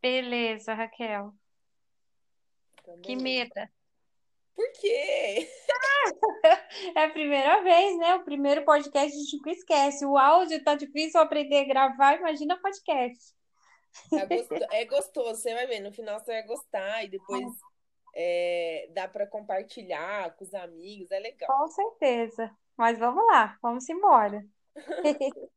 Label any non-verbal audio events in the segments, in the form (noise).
Beleza, Raquel. Então, Que meta. Por quê? (laughs) É a primeira vez, né? O primeiro podcast a gente nunca esquece. O áudio tá difícil aprender a gravar, imagina podcast. Tá gosto- É gostoso, você vai ver. No final você vai gostar e depois é, dá para compartilhar com os amigos, é legal. Com certeza. Mas vamos lá, vamos embora. (laughs)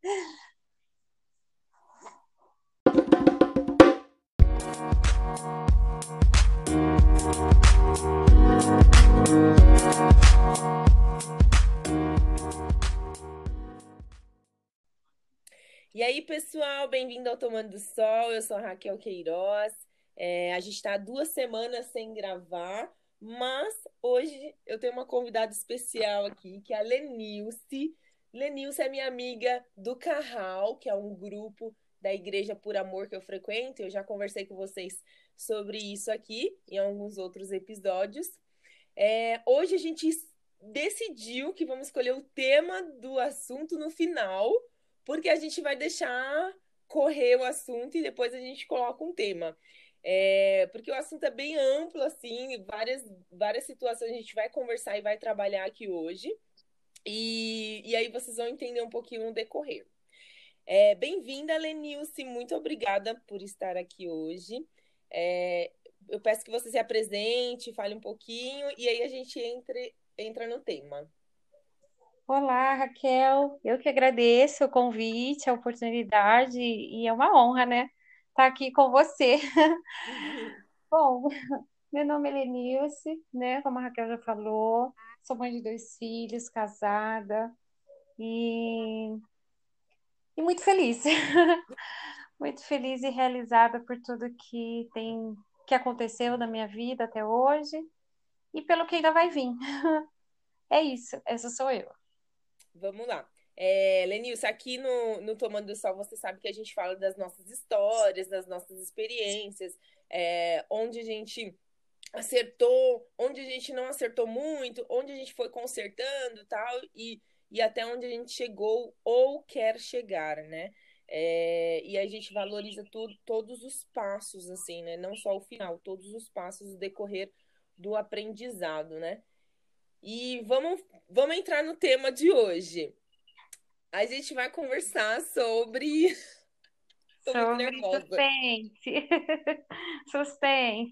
E aí, pessoal, bem-vindo ao Tomando do Sol. Eu sou a Raquel Queiroz. É, a gente está duas semanas sem gravar, mas hoje eu tenho uma convidada especial aqui, que é a Lenilce. Lenilce é minha amiga do Carral, que é um grupo da Igreja Por Amor que eu frequento. Eu já conversei com vocês sobre isso aqui em alguns outros episódios. É, hoje a gente decidiu que vamos escolher o tema do assunto no final porque a gente vai deixar correr o assunto e depois a gente coloca um tema. É, porque o assunto é bem amplo, assim, várias, várias situações a gente vai conversar e vai trabalhar aqui hoje. E, e aí vocês vão entender um pouquinho no decorrer. É, Bem-vinda, Lenilce, muito obrigada por estar aqui hoje. É, eu peço que você se apresente, fale um pouquinho e aí a gente entre, entra no tema. Olá, Raquel. Eu que agradeço o convite, a oportunidade, e é uma honra, né? Estar aqui com você. (laughs) Bom, meu nome é Lenilce, né? Como a Raquel já falou, sou mãe de dois filhos, casada e, e muito feliz. (laughs) Muito feliz e realizada por tudo que tem que aconteceu na minha vida até hoje e pelo que ainda vai vir. (laughs) É isso, essa sou eu. Vamos lá. É, Lenilce, aqui no, no Tomando do Sol, você sabe que a gente fala das nossas histórias, das nossas experiências, é, onde a gente acertou, onde a gente não acertou muito, onde a gente foi consertando tal, e, e até onde a gente chegou ou quer chegar, né? É, e a gente valoriza todos os passos, assim, né? Não só o final, todos os passos do decorrer do aprendizado, né? E vamos, vamos entrar no tema de hoje. A gente vai conversar sobre. (laughs) Tô Sobre nervosa. suspense. (laughs) Suspense.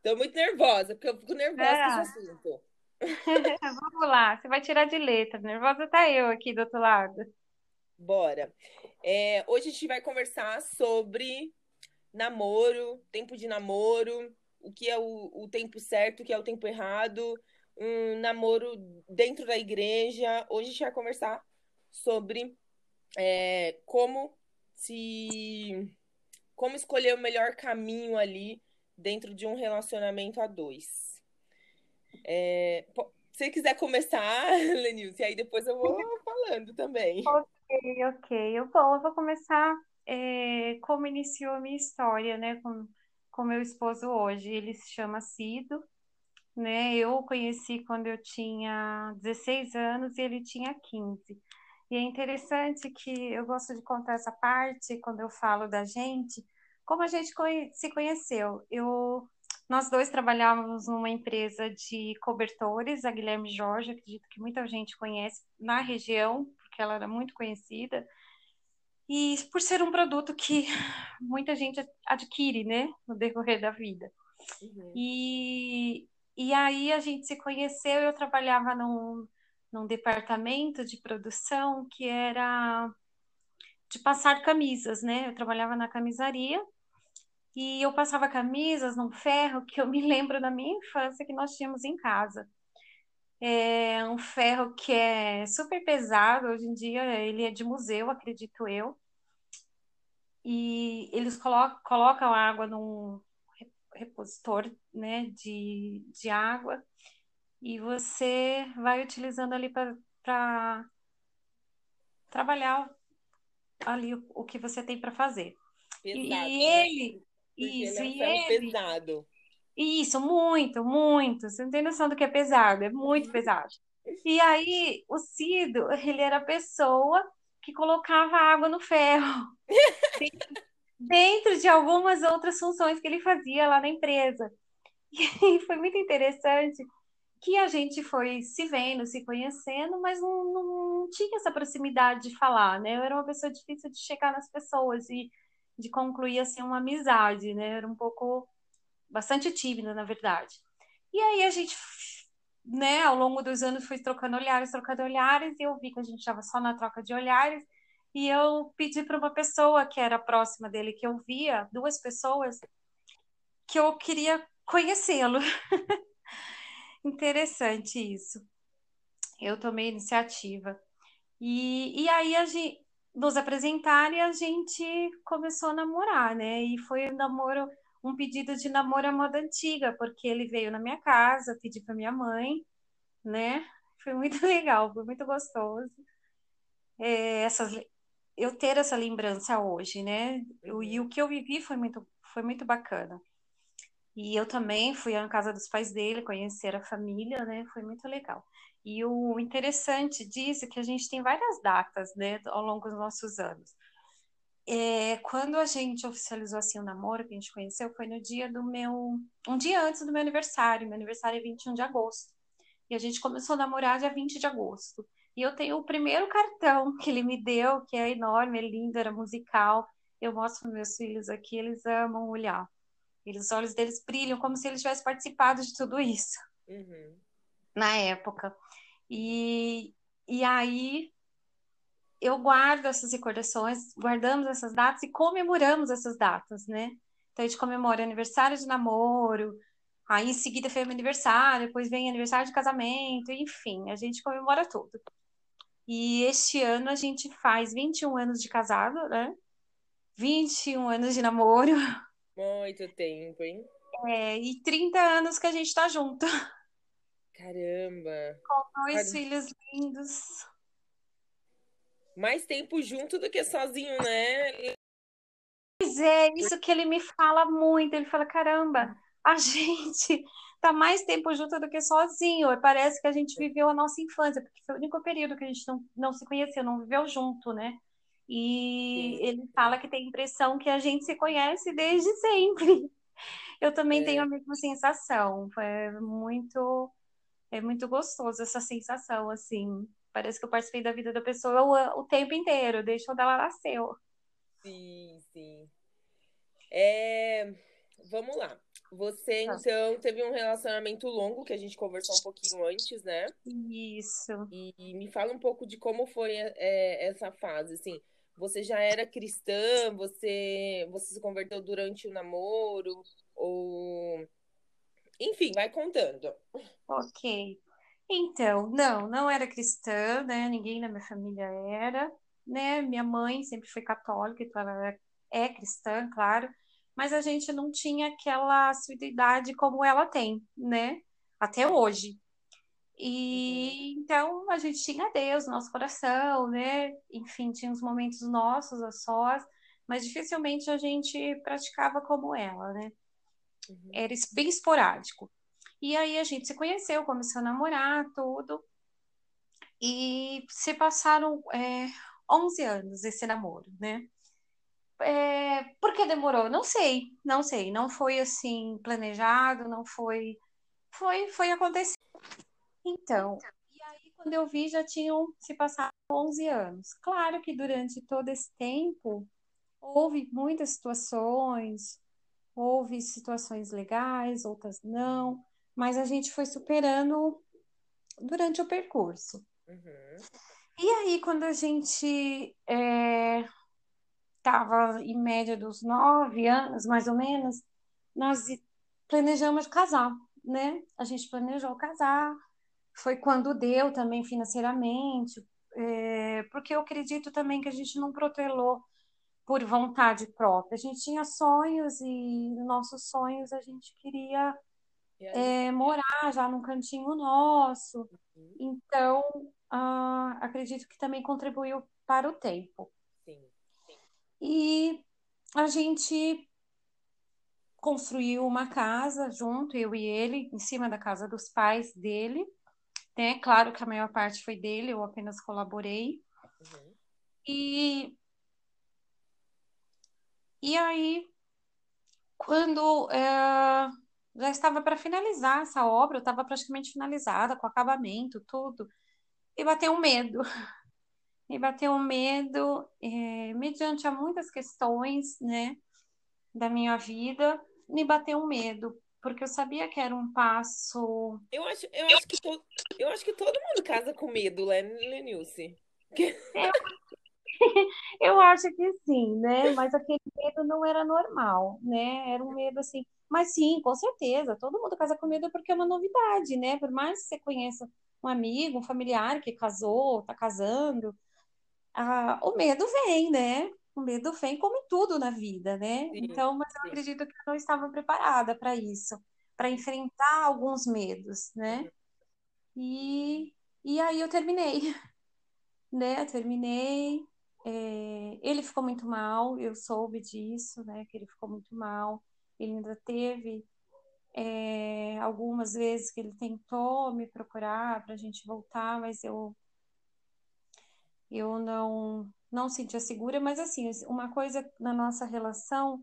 Tô muito nervosa, porque eu fico nervosa com Ah, esse assunto. (laughs) vamos lá, você vai tirar de letra. Nervosa tá eu aqui do outro lado. Bora. É, hoje a gente vai conversar sobre namoro, tempo de namoro, o que é o, o tempo certo, o que é o tempo errado, um namoro dentro da igreja. Hoje a gente vai conversar sobre é, como se como escolher o melhor caminho ali dentro de um relacionamento a dois. É, se quiser começar, (laughs) Lenilce, aí depois eu vou falando também. Ok, ok. Eu, bom, eu vou começar é, como iniciou a minha história, né, com, com meu esposo hoje. Ele se chama Cido, né? Eu o conheci quando eu tinha 16 anos e ele tinha 15. E é interessante que eu gosto de contar essa parte quando eu falo da gente, como a gente se conheceu. Eu, nós dois trabalhávamos numa empresa de cobertores, a Guilherme Jorge, acredito que muita gente conhece na região, porque ela era muito conhecida. E por ser um produto que muita gente adquire, né, no decorrer da vida. Uhum. E, e aí a gente se conheceu, eu trabalhava num, num departamento de produção que era de passar camisas, né? Eu trabalhava na camisaria e eu passava camisas num ferro que eu me lembro da minha infância que nós tínhamos em casa. É um ferro que é super pesado, hoje em dia ele é de museu, acredito eu. E eles colo colocam a água num repositor, né, de, de água e você vai utilizando ali para trabalhar ali o, o que você tem para fazer. Pesado, E né? ele, isso, ele e é um ferro ele, pesado. isso, muito, muito. Você não tem noção do que é pesado, é muito pesado. E aí, o Cido, ele era a pessoa que colocava água no ferro. (laughs) dentro de algumas outras funções que ele fazia lá na empresa. E foi muito interessante que a gente foi se vendo, se conhecendo, mas não, não tinha essa proximidade de falar, né? Eu era uma pessoa difícil de chegar nas pessoas e de concluir assim uma amizade, né? Era um pouco bastante tímida, na verdade. E aí a gente, né, ao longo dos anos foi trocando olhares, trocando olhares, e eu vi que a gente estava só na troca de olhares, e eu pedi para uma pessoa que era próxima dele, que eu via, duas pessoas, que eu queria conhecê-lo. (laughs) Interessante isso. Eu tomei iniciativa. E, e aí a gente nos apresentar e a gente começou a namorar, né? E foi um namoro, um pedido de namoro à moda antiga, porque ele veio na minha casa, pedi para minha mãe, né? Foi muito (laughs) legal, foi muito gostoso. É, essas, eu ter essa lembrança hoje, né? Eu, e o que eu vivi foi muito, foi muito bacana. E eu também fui à casa dos pais dele, conhecer a família, né? Foi muito legal. E o interessante disso é que a gente tem várias datas, né, ao longo dos nossos anos. É, quando a gente oficializou assim o namoro, que a gente conheceu, foi no dia do meu. um dia antes do meu aniversário. Meu aniversário é 21 de agosto. E a gente começou a namorar dia 20 de agosto. E eu tenho o primeiro cartão (laughs) que ele me deu, que é enorme, é lindo, era musical. Eu mostro para meus filhos aqui, eles amam olhar. Eles, os olhos deles brilham como se eles tivessem participado de tudo isso uhum. Na época. E, e aí eu guardo essas recordações, guardamos essas datas e comemoramos essas datas, né? Então a gente comemora aniversário de namoro, aí em seguida foi meu aniversário, depois vem aniversário de casamento, enfim, a gente comemora tudo. E este ano a gente faz 21 anos de casado, né? 21 anos de namoro. Muito tempo, hein? É, e 30 anos que a gente tá junto. Caramba! Com dois filhos lindos. Mais tempo junto do que sozinho, né? Pois é, isso que ele me fala muito. Ele fala: caramba, a (laughs) gente tá mais tempo junto do que sozinho. Parece que a gente viveu a nossa infância, porque foi o único período que a gente não, não se conheceu, não viveu junto, né? E Sim. ele fala que tem a impressão que a gente se conhece desde (laughs) sempre. Eu também é. tenho a mesma sensação. É muito, é muito gostoso essa sensação, assim. Parece que eu participei da vida da pessoa o, o tempo inteiro, desde quando ela nasceu. Sim, sim. É... Vamos lá. Você, tá. então, teve um relacionamento longo, que a gente conversou um pouquinho antes, né? Isso. E, e me fala um pouco de como foi é, essa fase, assim. Você já era cristã? Você, você se converteu durante o namoro? Ou. Enfim, vai contando. Ok. Então, não, não era cristã, né? Ninguém na minha família era, né? Minha mãe sempre foi católica, então ela é cristã, claro, mas a gente não tinha aquela assiduidade como ela tem, né? Até hoje. E uhum. então a gente tinha Deus no nosso coração, né? Enfim, tinha os momentos nossos a sós, mas dificilmente a gente praticava como ela, né? Uhum. Era bem esporádico. E aí a gente se conheceu, começou a namorar, tudo. E se passaram é, 11 anos esse namoro, né? É, por que demorou? Não sei, não sei. Não foi assim planejado, não foi. Foi, foi acontecer. Então, e aí quando eu vi já tinham se passado 11 anos. Claro que durante todo esse tempo houve muitas situações, houve situações legais, outras não, mas a gente foi superando durante o percurso. Uhum. E aí, quando a gente estava é, em média dos nove anos, mais ou menos, nós planejamos casar, né? A gente planejou casar, foi quando deu também financeiramente, é, porque eu acredito também que a gente não protelou por vontade própria. A gente tinha sonhos e nossos sonhos a gente queria é, morar já num cantinho nosso. Uhum. Então, uh, acredito que também contribuiu para o tempo. Sim, sim. E a gente construiu uma casa junto, eu e ele, em cima da casa dos pais dele. Né? Claro que a maior parte foi dele, eu apenas colaborei. Uhum. E, E aí, quando é, já estava para finalizar essa obra, eu estava praticamente finalizada, com acabamento, tudo, e bateu um medo. Me (laughs) bateu um medo, é, mediante a muitas questões, né, da minha vida, me bateu um medo, porque eu sabia que era um passo. Eu acho, eu acho, que, to, eu acho que todo mundo casa com medo, né, Lenilce? Eu, (laughs) eu acho que sim, né? Mas aquele medo não era normal, né? Era um medo assim. Mas sim, com certeza, todo mundo casa com medo porque é uma novidade, né? Por mais que você conheça um amigo, um familiar que casou, tá casando, ah, o medo vem, né? O medo vem como em tudo na vida, né? Sim, Então, mas eu sim. acredito que eu não estava preparada para isso, para enfrentar alguns medos, né? Uhum. E, e aí eu terminei, (laughs) né? Eu terminei. É, ele ficou muito mal, eu soube disso, né? Que ele ficou muito mal. Ele ainda teve é, algumas vezes que ele tentou me procurar para a gente voltar, mas eu eu não não sentia segura, mas assim, uma coisa na nossa relação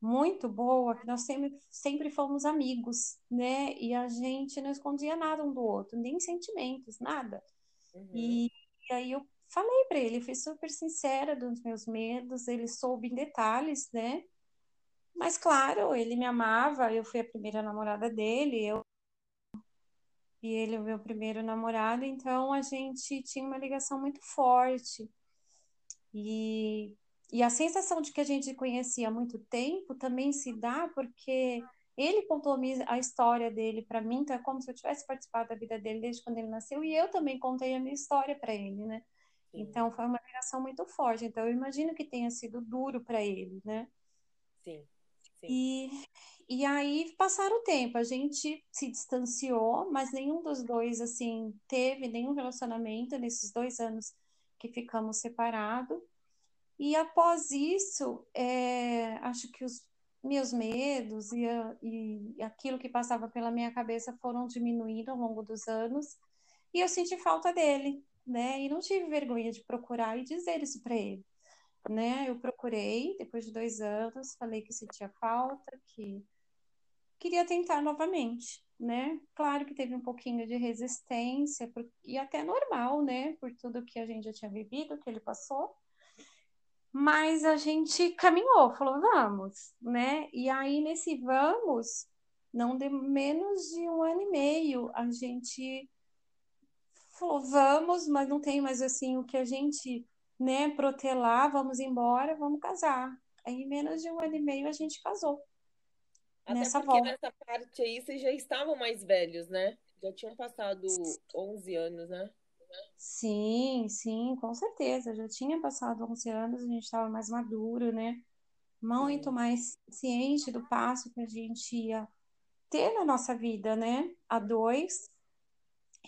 muito boa, que nós sempre, sempre fomos amigos, né? E a gente não escondia nada um do outro, nem sentimentos, nada. Uhum. E, e aí eu falei para ele, fui super sincera dos meus medos, ele soube em detalhes, né? Mas claro, ele me amava, eu fui a primeira namorada dele, eu e ele o meu primeiro namorado, então a gente tinha uma ligação muito forte. E, e a sensação de que a gente conhecia há muito tempo também se dá porque ele contou a história dele para mim, então é como se eu tivesse participado da vida dele desde quando ele nasceu, e eu também contei a minha história para ele, né? Então foi uma ligação muito forte. Então eu imagino que tenha sido duro para ele, né? sim, sim. E, e aí passaram o tempo, a gente se distanciou, mas nenhum dos dois assim teve nenhum relacionamento nesses dois anos que ficamos separados. E após isso, é, acho que os meus medos e, a, e aquilo que passava pela minha cabeça foram diminuindo ao longo dos anos, e eu senti falta dele, né? E não tive vergonha de procurar e dizer isso para ele, né? Eu procurei depois de dois anos, falei que sentia falta, que queria tentar novamente, né? Claro que teve um pouquinho de resistência, e até normal, né? Por tudo que a gente já tinha vivido, que ele passou. Mas a gente caminhou, falou, vamos, né? E aí, nesse vamos, não deu menos de um ano e meio, a gente falou, vamos, mas não tem mais assim o que a gente, né, protelar, vamos embora, vamos casar. Aí, em menos de um ano e meio, a gente casou Até nessa porque volta. nessa parte aí vocês já estavam mais velhos, né? Já tinham passado 11 anos, né? Sim, sim, com certeza. Já tinha passado 11 anos, a gente estava mais maduro, né? Muito Sim, mais ciente do passo que a gente ia ter na nossa vida, né? A dois.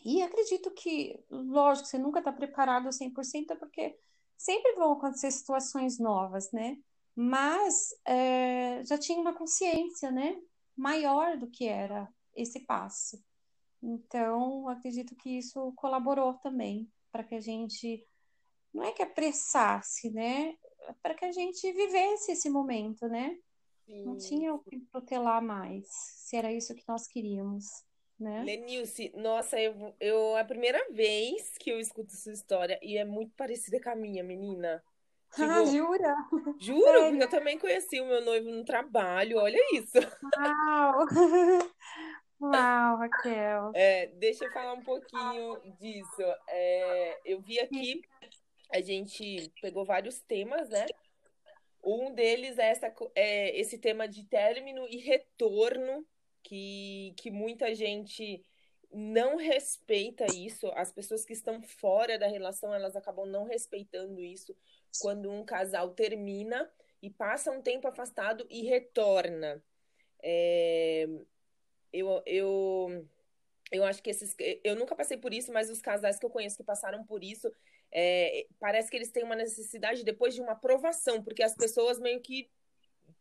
E acredito que, lógico, você nunca está preparado 100%, porque sempre vão acontecer situações novas, né? Mas é, já tinha uma consciência, né? Maior do que era esse passo. Então, acredito que isso colaborou também para que a gente, não é que apressasse, né? Para que a gente vivesse esse momento, né? Não sim. tinha o que protelar mais, se era isso que nós queríamos, né? Lenilce, nossa, eu, eu é a primeira vez que eu escuto sua história e é muito parecida com a minha, menina. (laughs) Ah, Tipo, jura? juro, porque eu também conheci o meu noivo no trabalho, olha isso. Uau! (laughs) Uau, Raquel. É, deixa eu falar um pouquinho disso. É, eu vi aqui, a gente pegou vários temas, né? Um deles é, essa, é esse tema de término e retorno, que, que muita gente não respeita isso. As pessoas que estão fora da relação, elas acabam não respeitando isso quando um casal termina e passa um tempo afastado e retorna. É, eu, eu, eu acho que esses. Eu nunca passei por isso, mas os casais que eu conheço que passaram por isso, é, parece que eles têm uma necessidade depois de uma aprovação, porque as pessoas meio que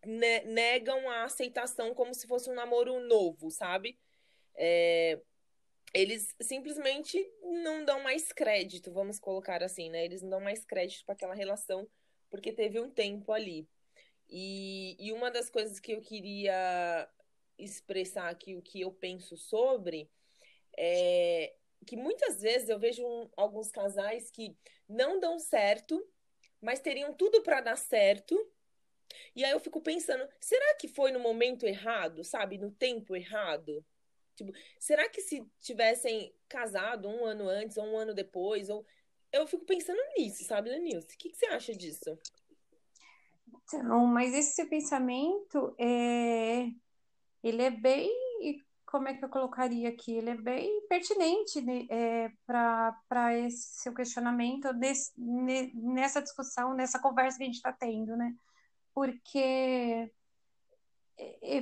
ne- negam a aceitação como se fosse um namoro novo, sabe? É, eles simplesmente não dão mais crédito, vamos colocar assim, né? Eles não dão mais crédito para aquela relação porque teve um tempo ali. E, e uma das coisas que eu queria expressar aqui, o que eu penso sobre, é que muitas vezes eu vejo um, alguns casais que não dão certo, mas teriam tudo para dar certo. E aí eu fico pensando, será que foi no momento errado, sabe? No tempo errado? Tipo, será que se tivessem casado um ano antes ou um ano depois, ou eu fico pensando nisso, sabe, Lenilce? O que, que você acha disso? Então, mas esse seu pensamento é ele é bem como é que eu colocaria aqui? Ele é bem pertinente né, é, para esse seu questionamento desse, nessa discussão, nessa conversa que a gente está tendo, né? Porque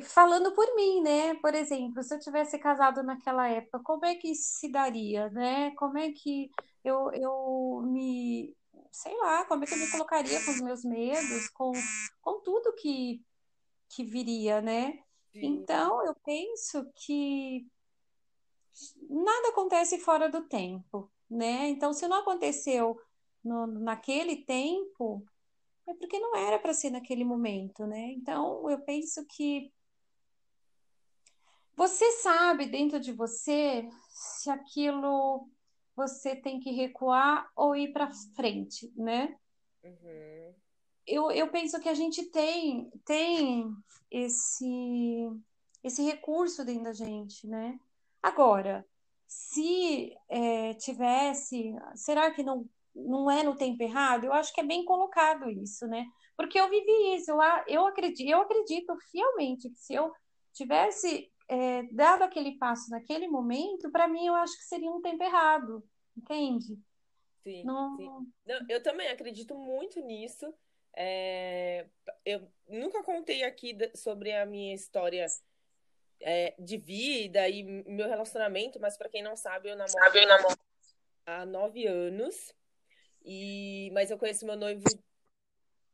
falando por mim, né? Por exemplo, se eu tivesse casado naquela época, como é que se daria, né? Como é que eu, eu me, sei lá, como é que eu me colocaria com os meus medos, com, com tudo que, que viria, né? Então, eu penso que nada acontece fora do tempo, né? Então, se não aconteceu no, naquele tempo, é porque não era para ser naquele momento, né? Então, eu penso que você sabe dentro de você se aquilo você tem que recuar ou ir para frente, né? Uhum. Eu, eu penso que a gente tem, tem esse, esse recurso dentro da gente, né? Agora, se é, tivesse, será que não, não é no tempo errado? Eu acho que é bem colocado isso, né? Porque eu vivi isso, eu, eu, acredito, eu acredito fielmente que se eu tivesse é, dado aquele passo naquele momento, para mim eu acho que seria um tempo errado, entende? Sim, não... sim. Não, eu também acredito muito nisso. É, eu nunca contei aqui sobre a minha história é, de vida e meu relacionamento, mas para quem não sabe, eu namoro, sabe, eu namoro há nove anos. E, mas eu conheço meu noivo,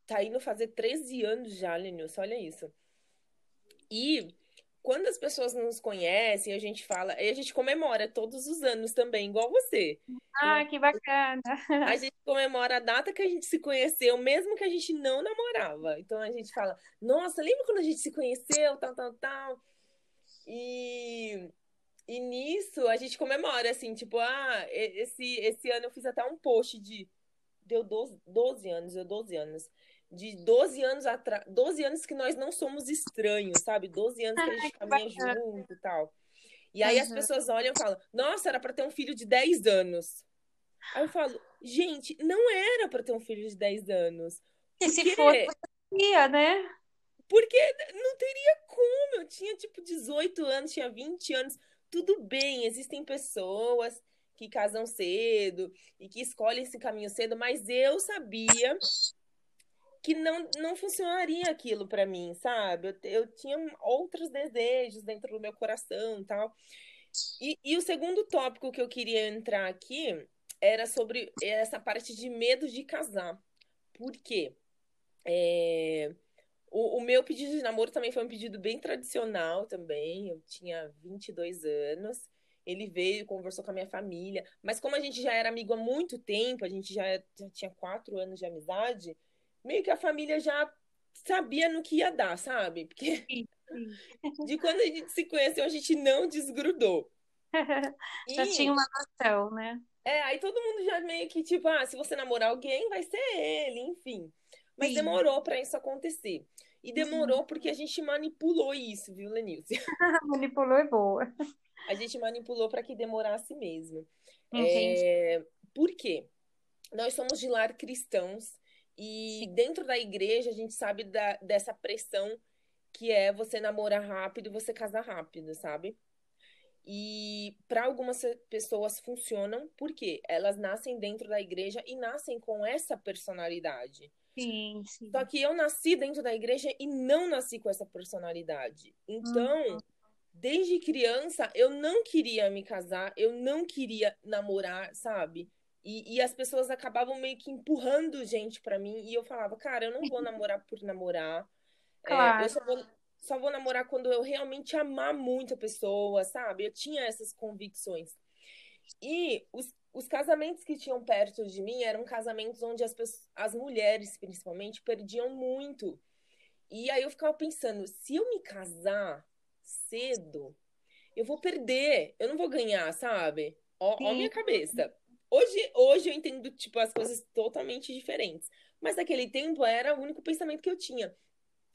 tá indo fazer 13 anos já, Lenilson, olha isso. E quando as pessoas nos conhecem, a gente fala, e a gente comemora todos os anos também, igual você. Ah, que bacana! A gente comemora a data que a gente se conheceu, mesmo que a gente não namorava. Então a gente fala, nossa, lembra quando a gente se conheceu, tal, tal, tal. E, e nisso a gente comemora, assim, tipo, ah, esse, esse ano eu fiz até um post de. Deu 12, 12 anos, deu 12 anos de 12 anos atrás, 12 anos que nós não somos estranhos, sabe? 12 anos que a gente caminha junto e tal. E aí uhum. as pessoas olham e falam: "Nossa, era para ter um filho de 10 anos". Aí eu falo: "Gente, não era para ter um filho de 10 anos". E se fosse, ia, né? Porque não teria como. Eu tinha tipo 18 anos, tinha 20 anos. Tudo bem, existem pessoas que casam cedo e que escolhem esse caminho cedo, mas eu sabia que não, não funcionaria aquilo para mim, sabe? Eu, eu tinha outros desejos dentro do meu coração tal. E, e o segundo tópico que eu queria entrar aqui era sobre essa parte de medo de casar. Por quê? É, o, o, meu pedido de namoro também foi um pedido bem tradicional também. Eu tinha 22 anos. Ele veio, conversou com a minha família. Mas como a gente já era amigo há muito tempo, a gente já, já tinha quatro anos de amizade, meio que a família já sabia no que ia dar, sabe? Porque (laughs) de quando a gente se conheceu, a gente não desgrudou. (laughs) já e... tinha uma noção, né? É, aí todo mundo já meio que, tipo, ah, se você namorar alguém, vai ser ele, enfim. Mas Sim. demorou para isso acontecer. E demorou uhum. porque a gente manipulou isso, viu, Lenilce? (laughs) (laughs) manipulou é boa. A gente manipulou para que demorasse mesmo. É... Por quê? Nós somos de lar cristãos e dentro da igreja, a gente sabe da, dessa pressão que é você namorar rápido e você casar rápido, sabe? E para algumas pessoas funcionam porque elas nascem dentro da igreja e nascem com essa personalidade. Sim, sim. Só que eu nasci dentro da igreja e não nasci com essa personalidade. Então, uhum. desde criança, eu não queria me casar, eu não queria namorar, sabe? E, e as pessoas acabavam meio que empurrando gente para mim. E eu falava, cara, eu não vou namorar por namorar. Claro. (laughs) É, eu só vou, só vou namorar quando eu realmente amar muito a pessoa, sabe? Eu tinha essas convicções. E os, os casamentos que tinham perto de mim eram casamentos onde as, pessoas, as mulheres, principalmente, perdiam muito. E aí eu ficava pensando, se eu me casar cedo, eu vou perder, eu não vou ganhar, sabe? Ó, ó minha cabeça. Hoje, hoje eu entendo, tipo, as coisas totalmente diferentes. Mas naquele tempo era o único pensamento que eu tinha.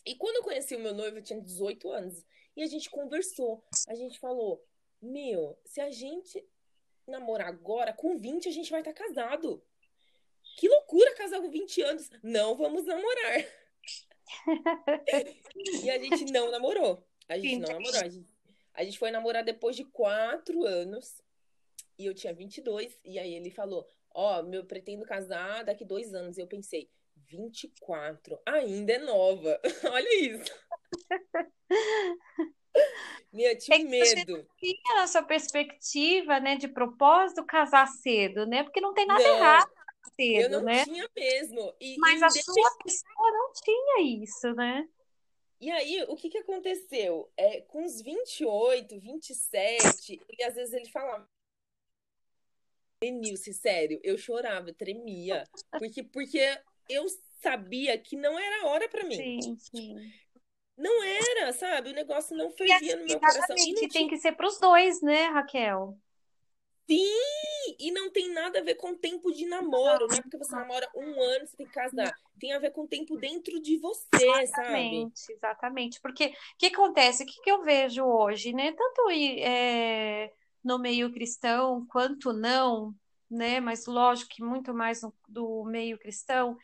E quando eu conheci o meu noivo, eu tinha 18 anos. E a gente conversou. A gente falou: Meu, se a gente namorar agora, com 20 a gente vai estar tá casado. Que loucura casar com 20 anos. Não vamos namorar. e a gente não namorou. A gente não namorou. A gente, a gente foi namorar depois de quatro anos. E eu tinha 22. E aí ele falou: Ó, oh, meu pretendo casar daqui dois anos. E eu pensei: 24, ainda é nova. (laughs) Olha isso. Minha, tinha é medo. Tinha a sua perspectiva, né, de propósito casar cedo, né? Porque não tem nada não, errado cedo, eu não né? tinha mesmo. E, Mas a sua pessoa não tinha isso, né? E aí, o que que aconteceu? É, com os 28, 27, e às vezes ele falava, Denilce, sério, eu chorava, eu tremia. Porque, porque eu sabia que não era hora para mim. Sim, sim. Não era, sabe? O negócio não fervia no meu coração. E não tem que ser para os dois, né, Raquel? Sim! E não tem nada a ver com tempo de namoro. Não é porque você namora um ano, você tem que casar. Tem a ver com tempo dentro de você, exatamente, sabe? Exatamente. Porque o que acontece? O que, que eu vejo hoje, né? Tanto é, no meio cristão quanto não, né? Mas lógico que muito mais no, do meio cristão,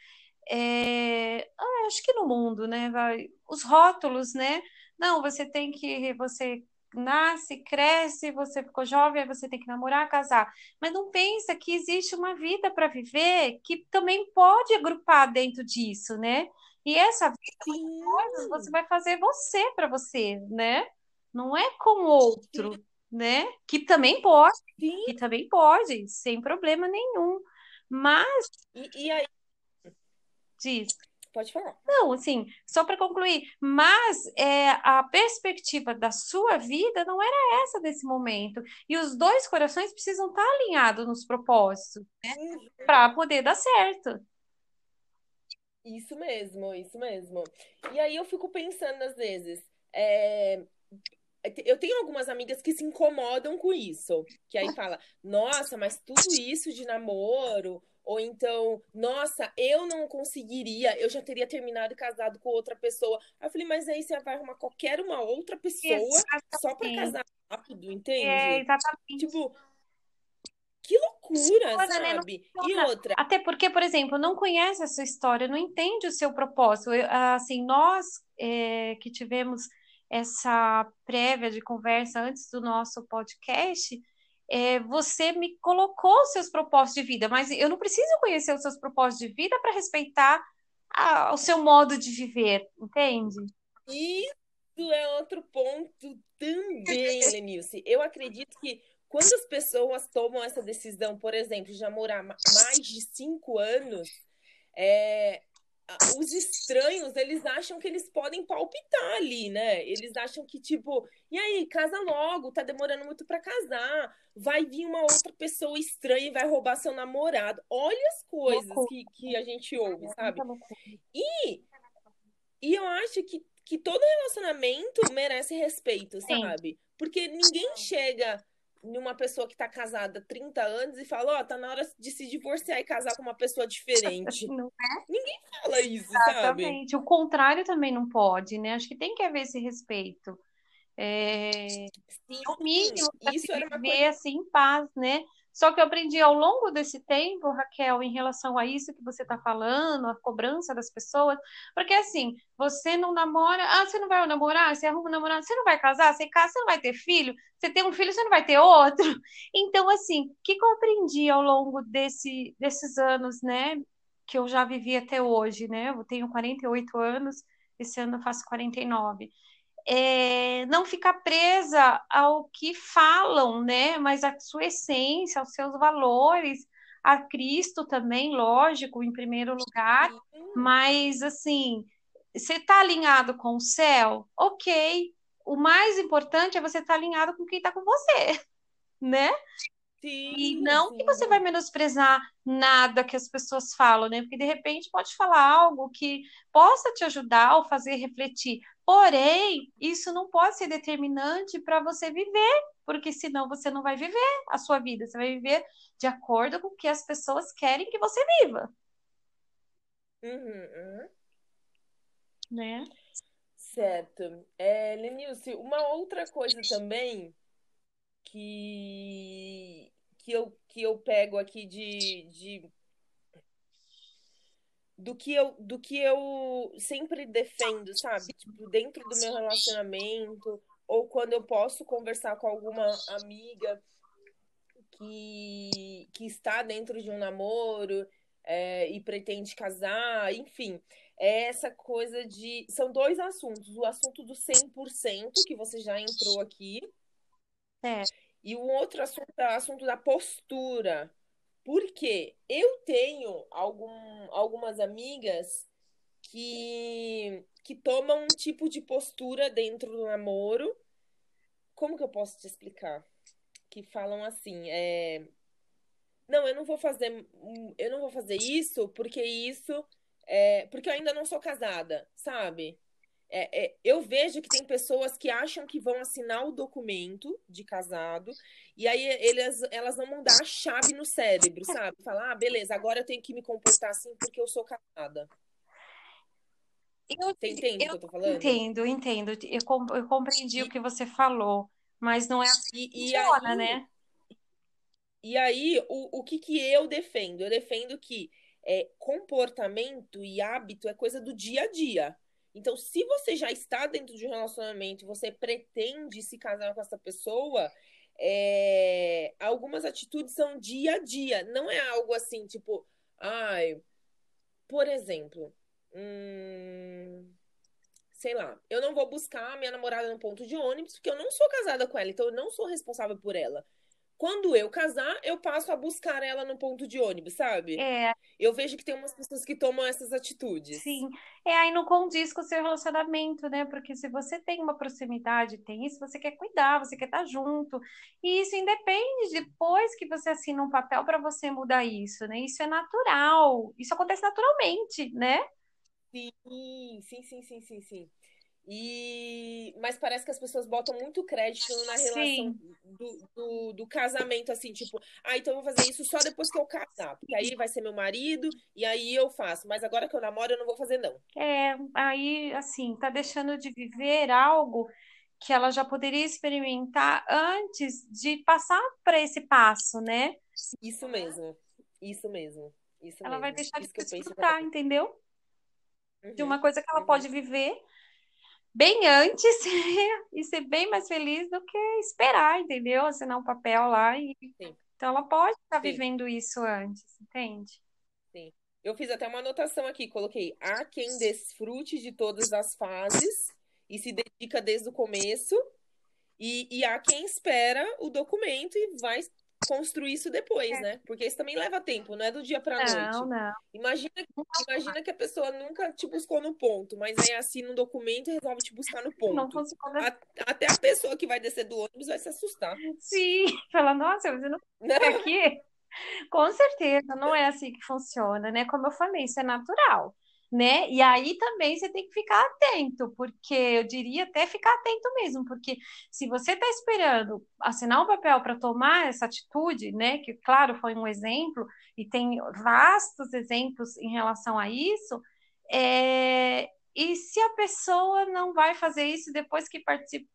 é, ah, acho que no mundo, né? Vai, os rótulos, né? Não, você tem que, você nasce, cresce, você ficou jovem, aí você tem que namorar, casar. Mas não pensa que existe uma vida para viver que também pode agrupar dentro disso, né? E essa vida, coisas, você vai fazer você para você, né? Não é com outro, Sim. né? Que também pode, Sim. que também pode, sem problema nenhum. Mas. E, e aí, Diz. Pode falar. Não, assim, só para concluir, mas é, a perspectiva da sua vida não era essa desse momento. E os dois corações precisam estar alinhados nos propósitos, né? Para poder dar certo. Isso mesmo, isso mesmo. E aí eu fico pensando às vezes, é, eu tenho algumas amigas que se incomodam com isso, que aí fala, nossa, mas tudo isso de namoro, ou então, nossa, eu não conseguiria, eu já teria terminado e casado com outra pessoa. Aí eu falei, mas aí você vai arrumar qualquer uma outra pessoa exatamente. só para casar rápido, entende? É, exatamente. Tipo, que loucura, Coisa, sabe? Né? E outra. Até porque, por exemplo, não conhece a sua história, não entende o seu propósito. Eu, assim, nós é, que tivemos essa prévia de conversa antes do nosso podcast, é, você me colocou os seus propósitos de vida, mas eu não preciso conhecer os seus propósitos de vida para respeitar a, o seu modo de viver, entende? Isso é outro ponto também, (laughs) Lenilce. Eu acredito que quando as pessoas tomam essa decisão, por exemplo, de namorar mais de cinco anos, é, os estranhos, eles acham que eles podem palpitar ali, né? Eles acham que, tipo, e aí, casa logo, tá demorando muito para casar. Vai vir uma outra pessoa estranha e vai roubar seu namorado. Olha as coisas que, que a gente ouve, sabe? E, e eu acho que, que todo relacionamento merece respeito, sabe? Porque ninguém chega numa pessoa que tá casada há 30 anos e fala, ó, oh, tá na hora de se divorciar e casar com uma pessoa diferente. (laughs) Não é? Ninguém fala isso, Exatamente. sabe? O contrário também não pode, né? Acho que tem que haver esse respeito. É, sim, o mínimo para se viver coisa... assim em paz, né? Só que eu aprendi ao longo desse tempo, Raquel, em relação a isso que você está falando, a cobrança das pessoas, porque assim, você não namora, ah, você não vai namorar, você arruma um namorado, você não vai casar, você casa, você não vai ter filho, você tem um filho, você não vai ter outro. (laughs) Então, assim, o que, que eu aprendi ao longo desse, desses anos, né, que eu já vivi até hoje, né? Eu tenho 48 anos, esse ano eu faço 49 é, não ficar presa ao que falam, né? Mas a sua essência, aos seus valores, a Cristo também, lógico, em primeiro lugar. Mas assim, você está alinhado com o céu? Ok. O mais importante é você estar tá alinhado com quem está com você, (laughs) né? Sim, E não que você sim. vai menosprezar nada que as pessoas falam, né? Porque de repente pode falar algo que possa te ajudar ou fazer refletir. Porém, isso não pode ser determinante para você viver, porque senão você não vai viver a sua vida, você vai viver de acordo com o que as pessoas querem que você viva, Uhum, né? Certo. É, Lenilce, uma outra coisa também que, que eu, que eu pego aqui de, de do que eu, do que eu sempre defendo, sabe? Tipo, dentro do meu relacionamento, ou quando eu posso conversar com alguma amiga que, que está dentro de um namoro, é, e pretende casar, enfim. É essa coisa de. São dois assuntos. O assunto do 100%, que você já entrou aqui, É, e o outro assunto é o assunto da postura. Porque eu tenho algum, algumas amigas que, que tomam um tipo de postura dentro do namoro. Como que eu posso te explicar? Que falam assim, é, não, eu não vou fazer, eu não vou fazer isso porque isso é, porque eu ainda não sou casada, sabe? É, é, eu vejo que tem pessoas que acham que vão assinar o documento de casado e aí eles, elas vão dar a chave no cérebro, sabe? Falar, ah, beleza, agora eu tenho que me comportar assim porque eu sou casada. eu, Você entende o eu que eu tô falando? entendo, entendo. Eu, eu compreendi o E, que você falou, mas não é assim e, funciona, aí né? E aí, o, o que que eu defendo? Eu defendo que é, comportamento e hábito é coisa do dia a dia. Então, se você já está dentro de um relacionamento e você pretende se casar com essa pessoa, é, algumas atitudes são dia a dia. Não é algo assim, tipo, ai, por exemplo, hum, sei lá, eu não vou buscar a minha namorada no ponto de ônibus porque eu não sou casada com ela, então eu não sou responsável por ela. Quando eu casar, eu passo a buscar ela no ponto de ônibus, sabe? É, Eu vejo que tem umas pessoas que tomam essas atitudes. sim. É aí não condiz com o seu relacionamento, né? Porque se você tem uma proximidade, tem isso, você quer cuidar, você quer estar junto. E isso independe depois que você assina um papel para você mudar isso, né? Isso é natural. Isso acontece naturalmente, né? Sim, sim, sim, sim, sim, sim. E... Mas parece que as pessoas botam muito crédito na relação do, do, do casamento, assim, tipo, ah, então eu vou fazer isso só depois que eu casar, porque aí vai ser meu marido e aí eu faço, mas agora que eu namoro eu não vou fazer, não. É, aí, assim, tá deixando de viver algo que ela já poderia experimentar antes de passar para esse passo, né? Isso mesmo, isso mesmo, isso Ela vai mesmo. deixar de Isso penso desfrutar, entendeu? De uma Uhum, coisa que ela pode uhum, viver bem antes (laughs) e ser bem mais feliz do que esperar, entendeu? Assinar um papel lá e sim, então ela pode estar sim. vivendo isso antes, entende? Sim. Eu fiz até uma anotação aqui, coloquei há quem desfrute de todas as fases e se dedica desde o começo, e, e há quem espera o documento e vai construir isso depois, né? Porque isso também leva tempo, não é do dia para a Não, noite. não. Imagina, imagina que a pessoa nunca te buscou no ponto, mas aí assina um documento e resolve te buscar no (laughs) Não ponto. funciona A- Até a pessoa que vai descer do ônibus vai se assustar. Sim, (laughs) fala, nossa, mas eu não (laughs) Não, aqui. Com certeza, não é assim que funciona, né? Como eu falei, isso é natural, né? E aí também você tem que ficar atento, porque eu diria até ficar atento mesmo, porque se você está esperando assinar um papel para tomar essa atitude, né? Que, claro, foi um exemplo, e tem vastos exemplos em relação a isso, é... e se a pessoa não vai fazer isso depois que participa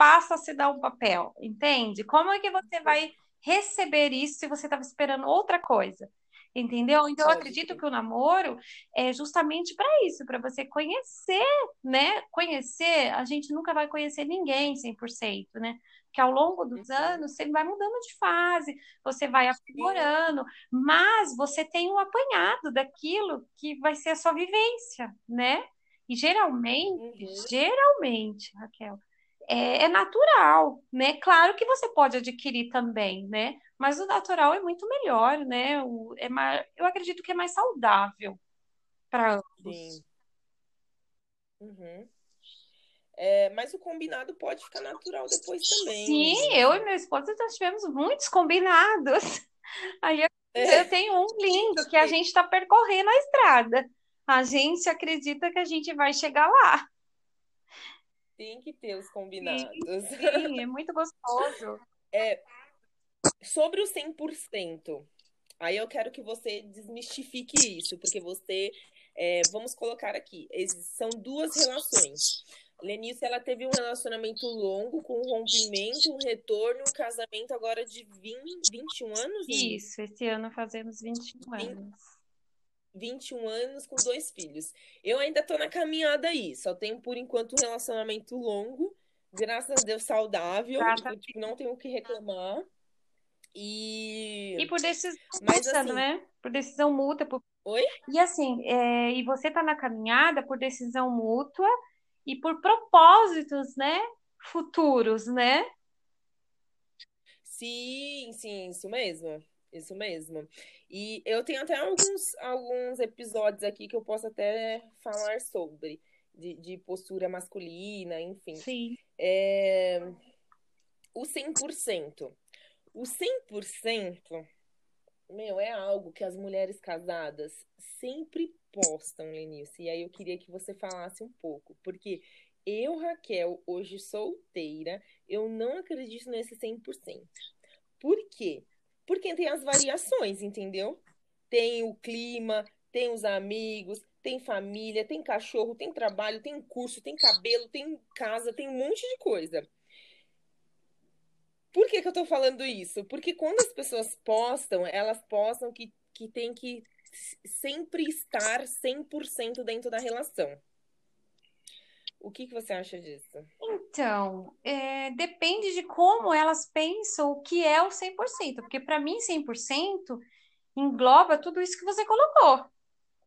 passa a se dar um papel, entende? Como é que você vai receber isso se você estava esperando outra coisa? Entendeu? Então, eu acredito que o namoro é justamente para isso, para você conhecer, né? Conhecer, a gente nunca vai conhecer ninguém 100%, né? Porque ao longo dos anos, você vai mudando de fase, você vai aprimorando, mas você tem um apanhado daquilo que vai ser a sua vivência, né? E geralmente, Uhum. geralmente, Raquel, é, é natural, né? Claro que você pode adquirir também, né? Mas o natural é muito melhor, né? O, é mais, eu acredito que é mais saudável para ambos. Sim. Uhum. É, mas o combinado pode ficar natural depois também. Sim, né? eu e meu esposo já tivemos muitos combinados. (laughs) Aí eu, é. eu tenho um lindo que a (laughs) gente está percorrendo a estrada. A gente acredita que a gente vai chegar lá. Tem que ter os combinados. Sim, sim é muito gostoso. (laughs) É, sobre o 100%, aí eu quero que você desmistifique isso, porque você, é, vamos colocar aqui, são duas relações. Lenice, ela teve um relacionamento longo, com um rompimento, um retorno, um casamento agora de 20, 21 anos? Isso, esse ano fazemos 21 anos. 21 anos com dois filhos. Eu ainda tô na caminhada aí, só tenho por enquanto um relacionamento longo, graças a Deus saudável, tipo, tipo, não tenho o que reclamar. E. E por decisão Mas, multa, assim... né? Por decisão mútua. Por... Oi? E assim, é... e você tá na caminhada por decisão mútua e por propósitos, né? Futuros, né? Sim, sim, isso mesmo. Isso mesmo. E eu tenho até alguns, alguns episódios aqui que eu posso até falar sobre, de, de postura masculina, enfim. Sim. É, o 100%. O 100%, meu, é algo que as mulheres casadas sempre postam, Lenice. E aí eu queria que você falasse um pouco, porque eu, Raquel, hoje solteira, eu não acredito nesse 100%. Por quê? Porque tem as variações, entendeu? Tem o clima, tem os amigos, tem família, tem cachorro, tem trabalho, tem curso, tem cabelo, tem casa, tem um monte de coisa. Por que, que eu tô falando isso? Porque quando as pessoas postam, elas postam que, que tem que sempre estar 100% dentro da relação. O que, que você acha disso? Então, é, depende de como elas pensam o que é o 100%, porque para mim 100% engloba tudo isso que você colocou,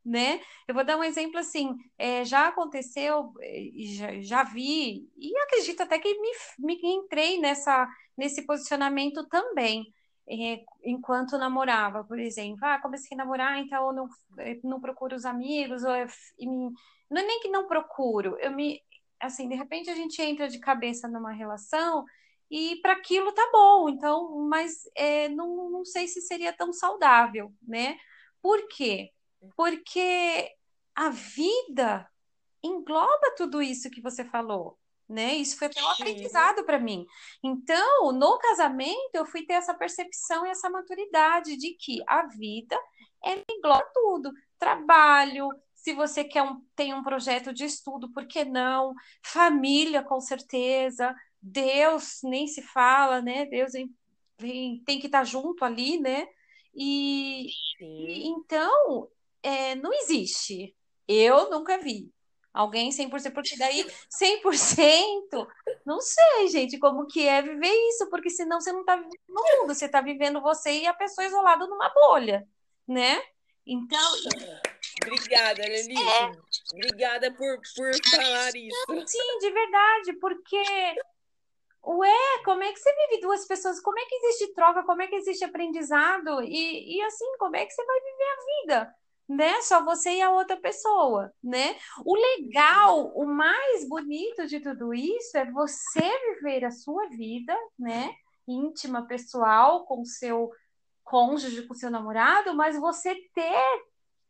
né? Eu vou dar um exemplo assim, é, já aconteceu, é, já, já vi, e acredito até que me, me entrei nessa, nesse posicionamento também, enquanto namorava, por exemplo, ah, comecei a namorar, então eu não, eu não procuro os amigos, ou eu, me, não é nem que não procuro, eu me, assim, de repente a gente entra de cabeça numa relação e para aquilo tá bom, então, mas é, não, não sei se seria tão saudável, né? Por quê? Porque a vida engloba tudo isso que você falou né? Isso foi até um aprendizado para mim. Então, no casamento, eu fui ter essa percepção e essa maturidade de que a vida é engloba tudo, trabalho, se você quer um, tem um projeto de estudo, por que não? Família, com certeza. Deus nem se fala, né? Deus vem, vem, tem que estar junto ali, né? E, e então é, não existe. Eu nunca vi. Alguém 100%, porque daí 100%, não sei, gente, como que é viver isso, porque senão você não está vivendo no mundo, você está vivendo você e a pessoa isolada numa bolha, né? Então. Obrigada, Lenice. É. Obrigada por, por falar isso. Sim, de verdade, porque. Ué, como é que você vive duas pessoas? Como é que existe troca? Como é que existe aprendizado? E, e assim, como é que você vai viver a vida? Né? Só você e a outra pessoa, né? O legal, o mais bonito de tudo isso é você viver a sua vida, né? Íntima, pessoal, com seu cônjuge, com seu namorado, mas você ter,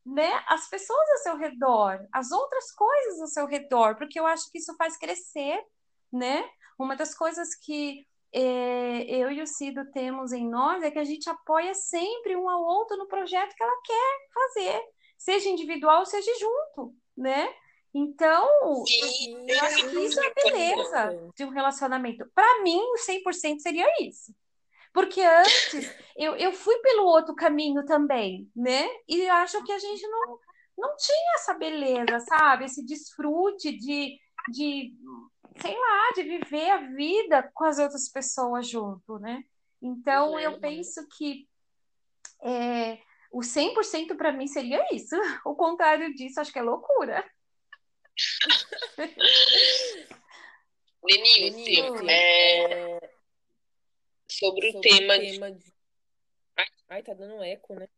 né, as pessoas ao seu redor, as outras coisas ao seu redor, porque eu acho que isso faz crescer, né? Uma das coisas que é, eu e o Cido temos em nós é que a gente apoia sempre um ao outro no projeto que ela quer fazer, seja individual, seja junto, né? Então, Sim, eu acho que isso é a beleza de um relacionamento. Para mim, o 100% seria isso. Porque antes, eu, eu fui pelo outro caminho também, né? E acho que a gente não, não tinha essa beleza, sabe? Esse desfrute de, de sei lá, de viver a vida com as outras pessoas junto, né? Então, é, eu penso que é, o 100% para mim seria isso. (laughs) O contrário disso, acho que é loucura. (laughs) Denilce, é... sobre, sobre o tema, tema de... Ai, tá dando eco, né?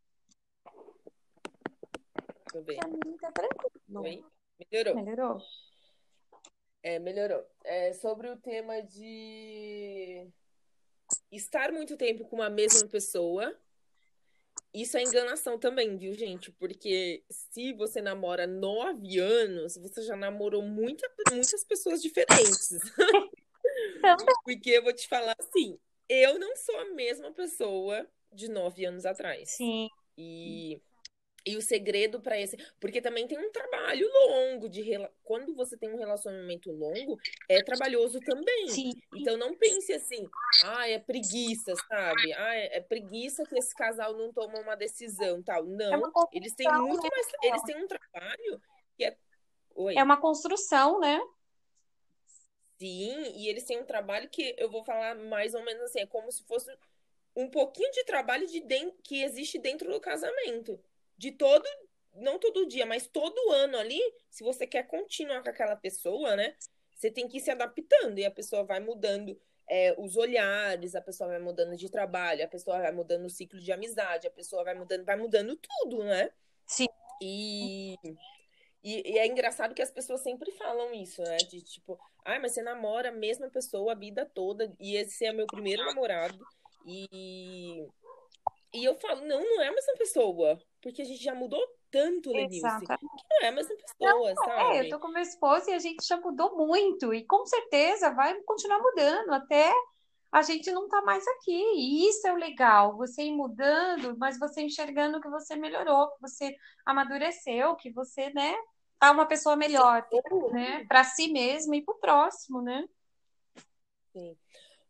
Deixa eu ver. Pra mim tá tranquilo. Oi? Melhorou. Melhorou. É, melhorou. É, sobre o tema de estar muito tempo com uma mesma pessoa, isso é enganação também, viu, gente? Porque se você namora nove anos, você já namorou muita, muitas pessoas diferentes. (laughs) Porque eu vou te falar assim, eu não sou a mesma pessoa de nove anos atrás. Sim. E e o segredo para esse. Porque também tem um trabalho longo de. Quando você tem um relacionamento longo, é trabalhoso também. Sim. Então não pense assim, ah, é preguiça, sabe? Ah, é preguiça que esse casal não toma uma decisão tal. Não, é eles têm muito né? mais. Eles têm um trabalho que é. Oi. É uma construção, né? Sim, e eles têm um trabalho que eu vou falar mais ou menos assim, é como se fosse um pouquinho de trabalho de dentro, que existe dentro do casamento de todo, não todo dia, mas todo ano ali, se você quer continuar com aquela pessoa, né? Você tem que ir se adaptando e a pessoa vai mudando é, os olhares, a pessoa vai mudando de trabalho, a pessoa vai mudando o ciclo de amizade, a pessoa vai mudando, vai mudando tudo, né? Sim. E, e, e, é engraçado que as pessoas sempre falam isso, né? De tipo, ah, mas você namora a mesma pessoa a vida toda, e esse é meu primeiro namorado, e e eu falo, não, não é a mesma pessoa. Porque a gente já mudou tanto, Lenilce, que não é a mesma pessoa, não, sabe? É, eu tô com meu esposo e a gente já mudou muito. E com certeza vai continuar mudando até a gente não tá mais aqui. E isso é o legal, você ir mudando, mas você enxergando que você melhorou, que você amadureceu, que você, né, tá uma pessoa melhor, né, para si mesmo e pro próximo, né? Sim.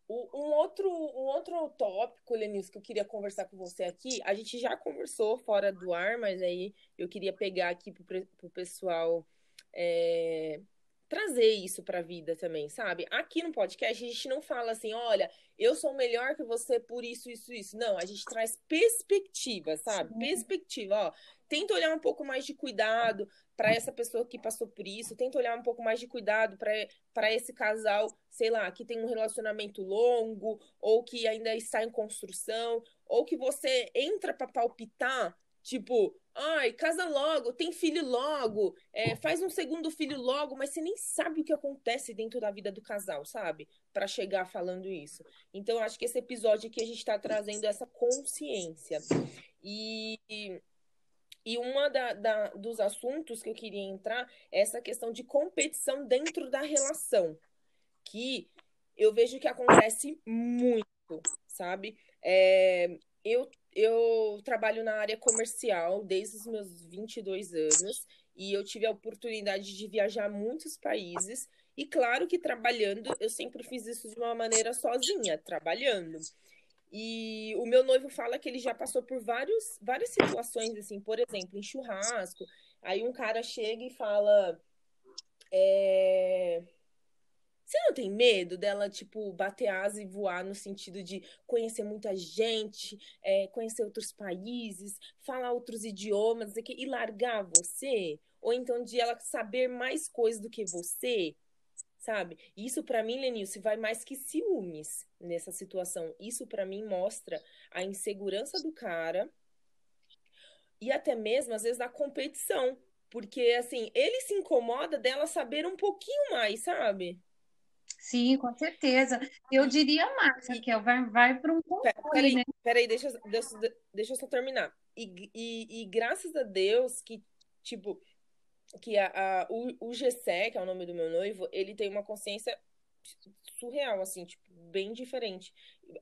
Um outro, um outro tópico, Lenilson, que eu queria conversar com você aqui, a gente já conversou fora do ar, mas aí eu queria pegar aqui para o pessoal é, trazer isso para a vida também, sabe? Aqui no podcast a gente não fala assim, olha, eu sou melhor que você por isso, isso, isso. Não, a gente traz perspectiva, sabe? Sim. Perspectiva, ó. Tenta olhar um pouco mais de cuidado para essa pessoa que passou por isso, tenta olhar um pouco mais de cuidado para esse casal, sei lá, que tem um relacionamento longo, ou que ainda está em construção, ou que você entra para palpitar, tipo, ai, casa logo, tem filho logo, é, faz um segundo filho logo, mas você nem sabe o que acontece dentro da vida do casal, sabe? Para chegar falando isso. Então, acho que esse episódio aqui a gente está trazendo essa consciência. E e uma da, da, dos assuntos que eu queria entrar é essa questão de competição dentro da relação, que eu vejo que acontece muito, sabe? É, eu, eu trabalho na área comercial desde os meus 22 anos e eu tive a oportunidade de viajar muitos países. E claro que trabalhando, eu sempre fiz isso de uma maneira sozinha, trabalhando. E o meu noivo fala que ele já passou por vários, várias situações, assim, por exemplo, em churrasco. Aí um cara chega e fala. É... Você não tem medo dela, tipo, bater asa e voar no sentido de conhecer muita gente, é, conhecer outros países, falar outros idiomas e largar você? Ou então de ela saber mais coisas do que você? sabe? Isso para mim, Lenilce, vai mais que ciúmes nessa situação. Isso para mim mostra a insegurança do cara e até mesmo às vezes da competição, porque assim, ele se incomoda dela saber um pouquinho mais, sabe? Sim, com certeza. Eu diria mais, Raquel, vai, vai para um controle, peraí, né? Peraí, deixa, deixa, deixa eu só terminar. E, e, e graças a Deus que, tipo, que a, a, o, o Gessé, que é o nome do meu noivo, ele tem uma consciência surreal, assim, tipo, bem diferente.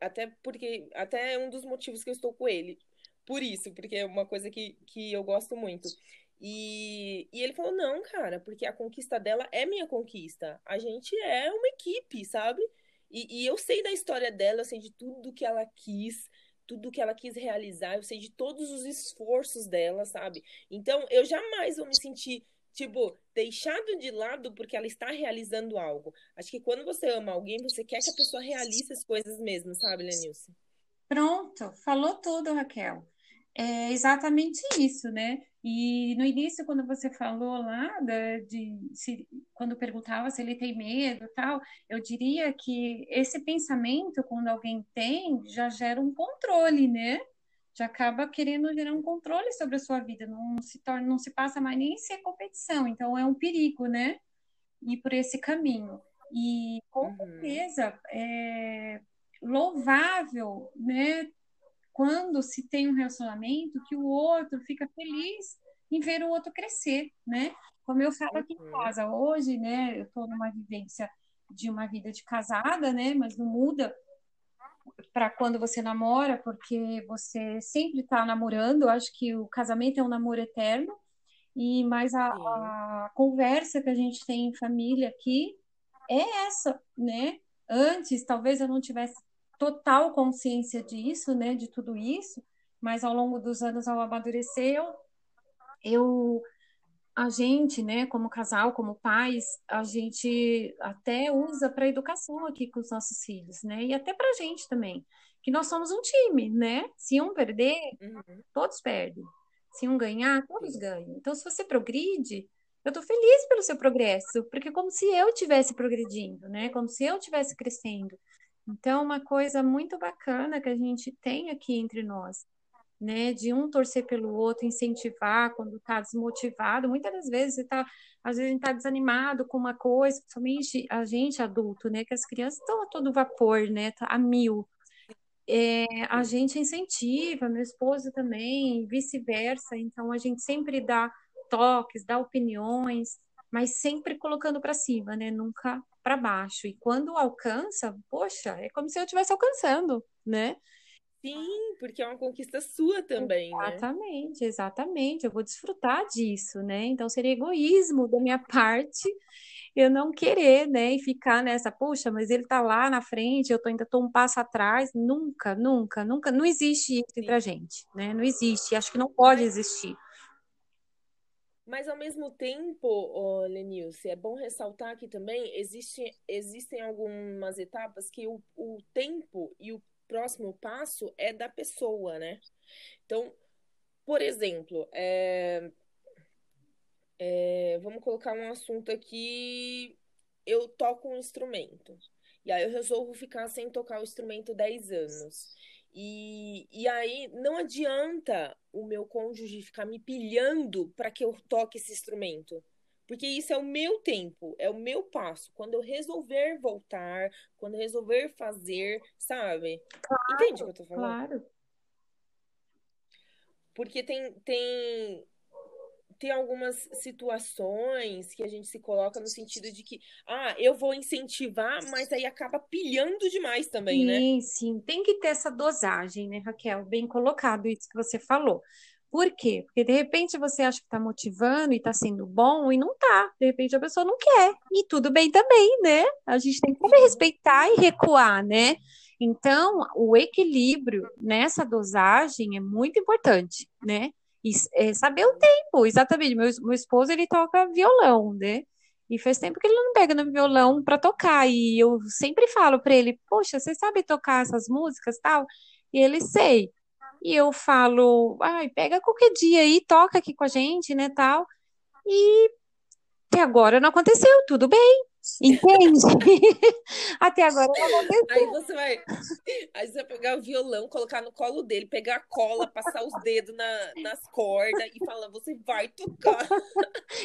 Até porque, até é um dos motivos que eu estou com ele. Por isso, porque é uma coisa que, que eu gosto muito. E, e ele falou, não, cara, porque a conquista dela é minha conquista. A gente é uma equipe, sabe? E, e eu sei da história dela, eu sei de tudo que ela quis, tudo que ela quis realizar, eu sei de todos os esforços dela, sabe? Então, eu jamais vou me sentir tipo, deixado de lado porque ela está realizando algo. Acho que quando você ama alguém, você quer que a pessoa realize as coisas mesmo, sabe, Lenilson? Pronto, falou tudo, Raquel. É exatamente isso, né? E no início, quando você falou lá de se, quando perguntava se ele tem medo, tal, eu diria que esse pensamento, quando alguém tem, já gera um controle, né? já acaba querendo gerar um controle sobre a sua vida, não se torna, não se passa mais nem ser competição, então é um perigo, né? ir por esse caminho. E com uhum. certeza é louvável, né? Quando se tem um relacionamento que o outro fica feliz em ver o outro crescer, né? Como eu falo aqui em uhum. casa hoje, né? Eu estou numa vivência de uma vida de casada, né? Mas não muda para quando você namora, porque você sempre está namorando. Eu acho que o casamento é um namoro eterno. E mais a, a, conversa que a gente tem em família aqui é essa, né? Antes, talvez eu não tivesse total consciência disso, né? De tudo isso, mas ao longo dos anos, ao amadurecer, eu, eu a gente, né, como casal, como pais, a gente até usa para educação aqui com os nossos filhos, né? E até para a gente também, que nós somos um time, né? Se um perder, uhum. todos perdem. Se um ganhar, todos ganham. Então, se você progride, eu estou feliz pelo seu progresso, porque é como se eu estivesse progredindo, né? Como se eu estivesse crescendo. Então, uma coisa muito bacana que a gente tem aqui entre nós né? De um torcer pelo outro, incentivar quando está desmotivado. Muitas das vezes você tá, às vezes a gente está desanimado com uma coisa, principalmente a gente adulto, né? Que as crianças estão a todo vapor, né? Tá a mil. É, a gente incentiva, meu esposo também, vice-versa. Então a gente sempre dá toques, dá opiniões, mas sempre colocando para cima, né? Nunca para baixo. E quando alcança, poxa, é como se eu estivesse alcançando, né? Sim, porque é uma conquista sua também, né? exatamente, né? Exatamente, Eu vou desfrutar disso, né? Então seria egoísmo da minha parte eu não querer, né? E ficar nessa, puxa, mas ele tá lá na frente, eu tô, ainda tô um passo atrás. Nunca, nunca, nunca, não existe isso entre a gente, né? Não existe, acho que não pode existir. Mas ao mesmo tempo, oh, Lenilce, é bom ressaltar que também existe, existem algumas etapas que o, o tempo e o próximo passo é da pessoa, né? Então, por exemplo, é, é, vamos colocar um assunto aqui. Eu toco um instrumento. E aí eu resolvo ficar sem tocar o instrumento 10 anos. E, e aí não adianta o meu cônjuge ficar me pilhando para que eu toque esse instrumento. Porque isso é o meu tempo, é o meu passo. Quando eu resolver voltar, quando eu resolver fazer, sabe? Claro, Entende o que eu tô falando? Claro. Porque tem, tem, tem algumas situações que a gente se coloca no sentido de que, ah, eu vou incentivar, mas aí acaba pilhando demais também, sim, né? Sim, sim. Tem que ter essa dosagem, né, Raquel? Bem colocado isso que você falou. Por quê? Porque de repente você acha que está motivando e está sendo bom e não está. De repente a pessoa não quer. E tudo bem também, né? A gente tem que respeitar e recuar, né? Então, o equilíbrio nessa dosagem é muito importante, né? E é saber o tempo, exatamente. Meu, meu esposo, ele toca violão, né? E faz tempo que ele não pega no violão para tocar. E eu sempre falo para ele: Poxa, você sabe tocar essas músicas tal? E ele sei e eu falo, ai, pega qualquer dia aí, toca aqui com a gente, né, tal. E até agora não aconteceu, tudo bem. Entende? (laughs) Até agora não aconteceu. Aí você vai, aí você vai pegar o violão, colocar no colo dele, pegar a cola, passar os dedos na, nas cordas e falar, você vai tocar.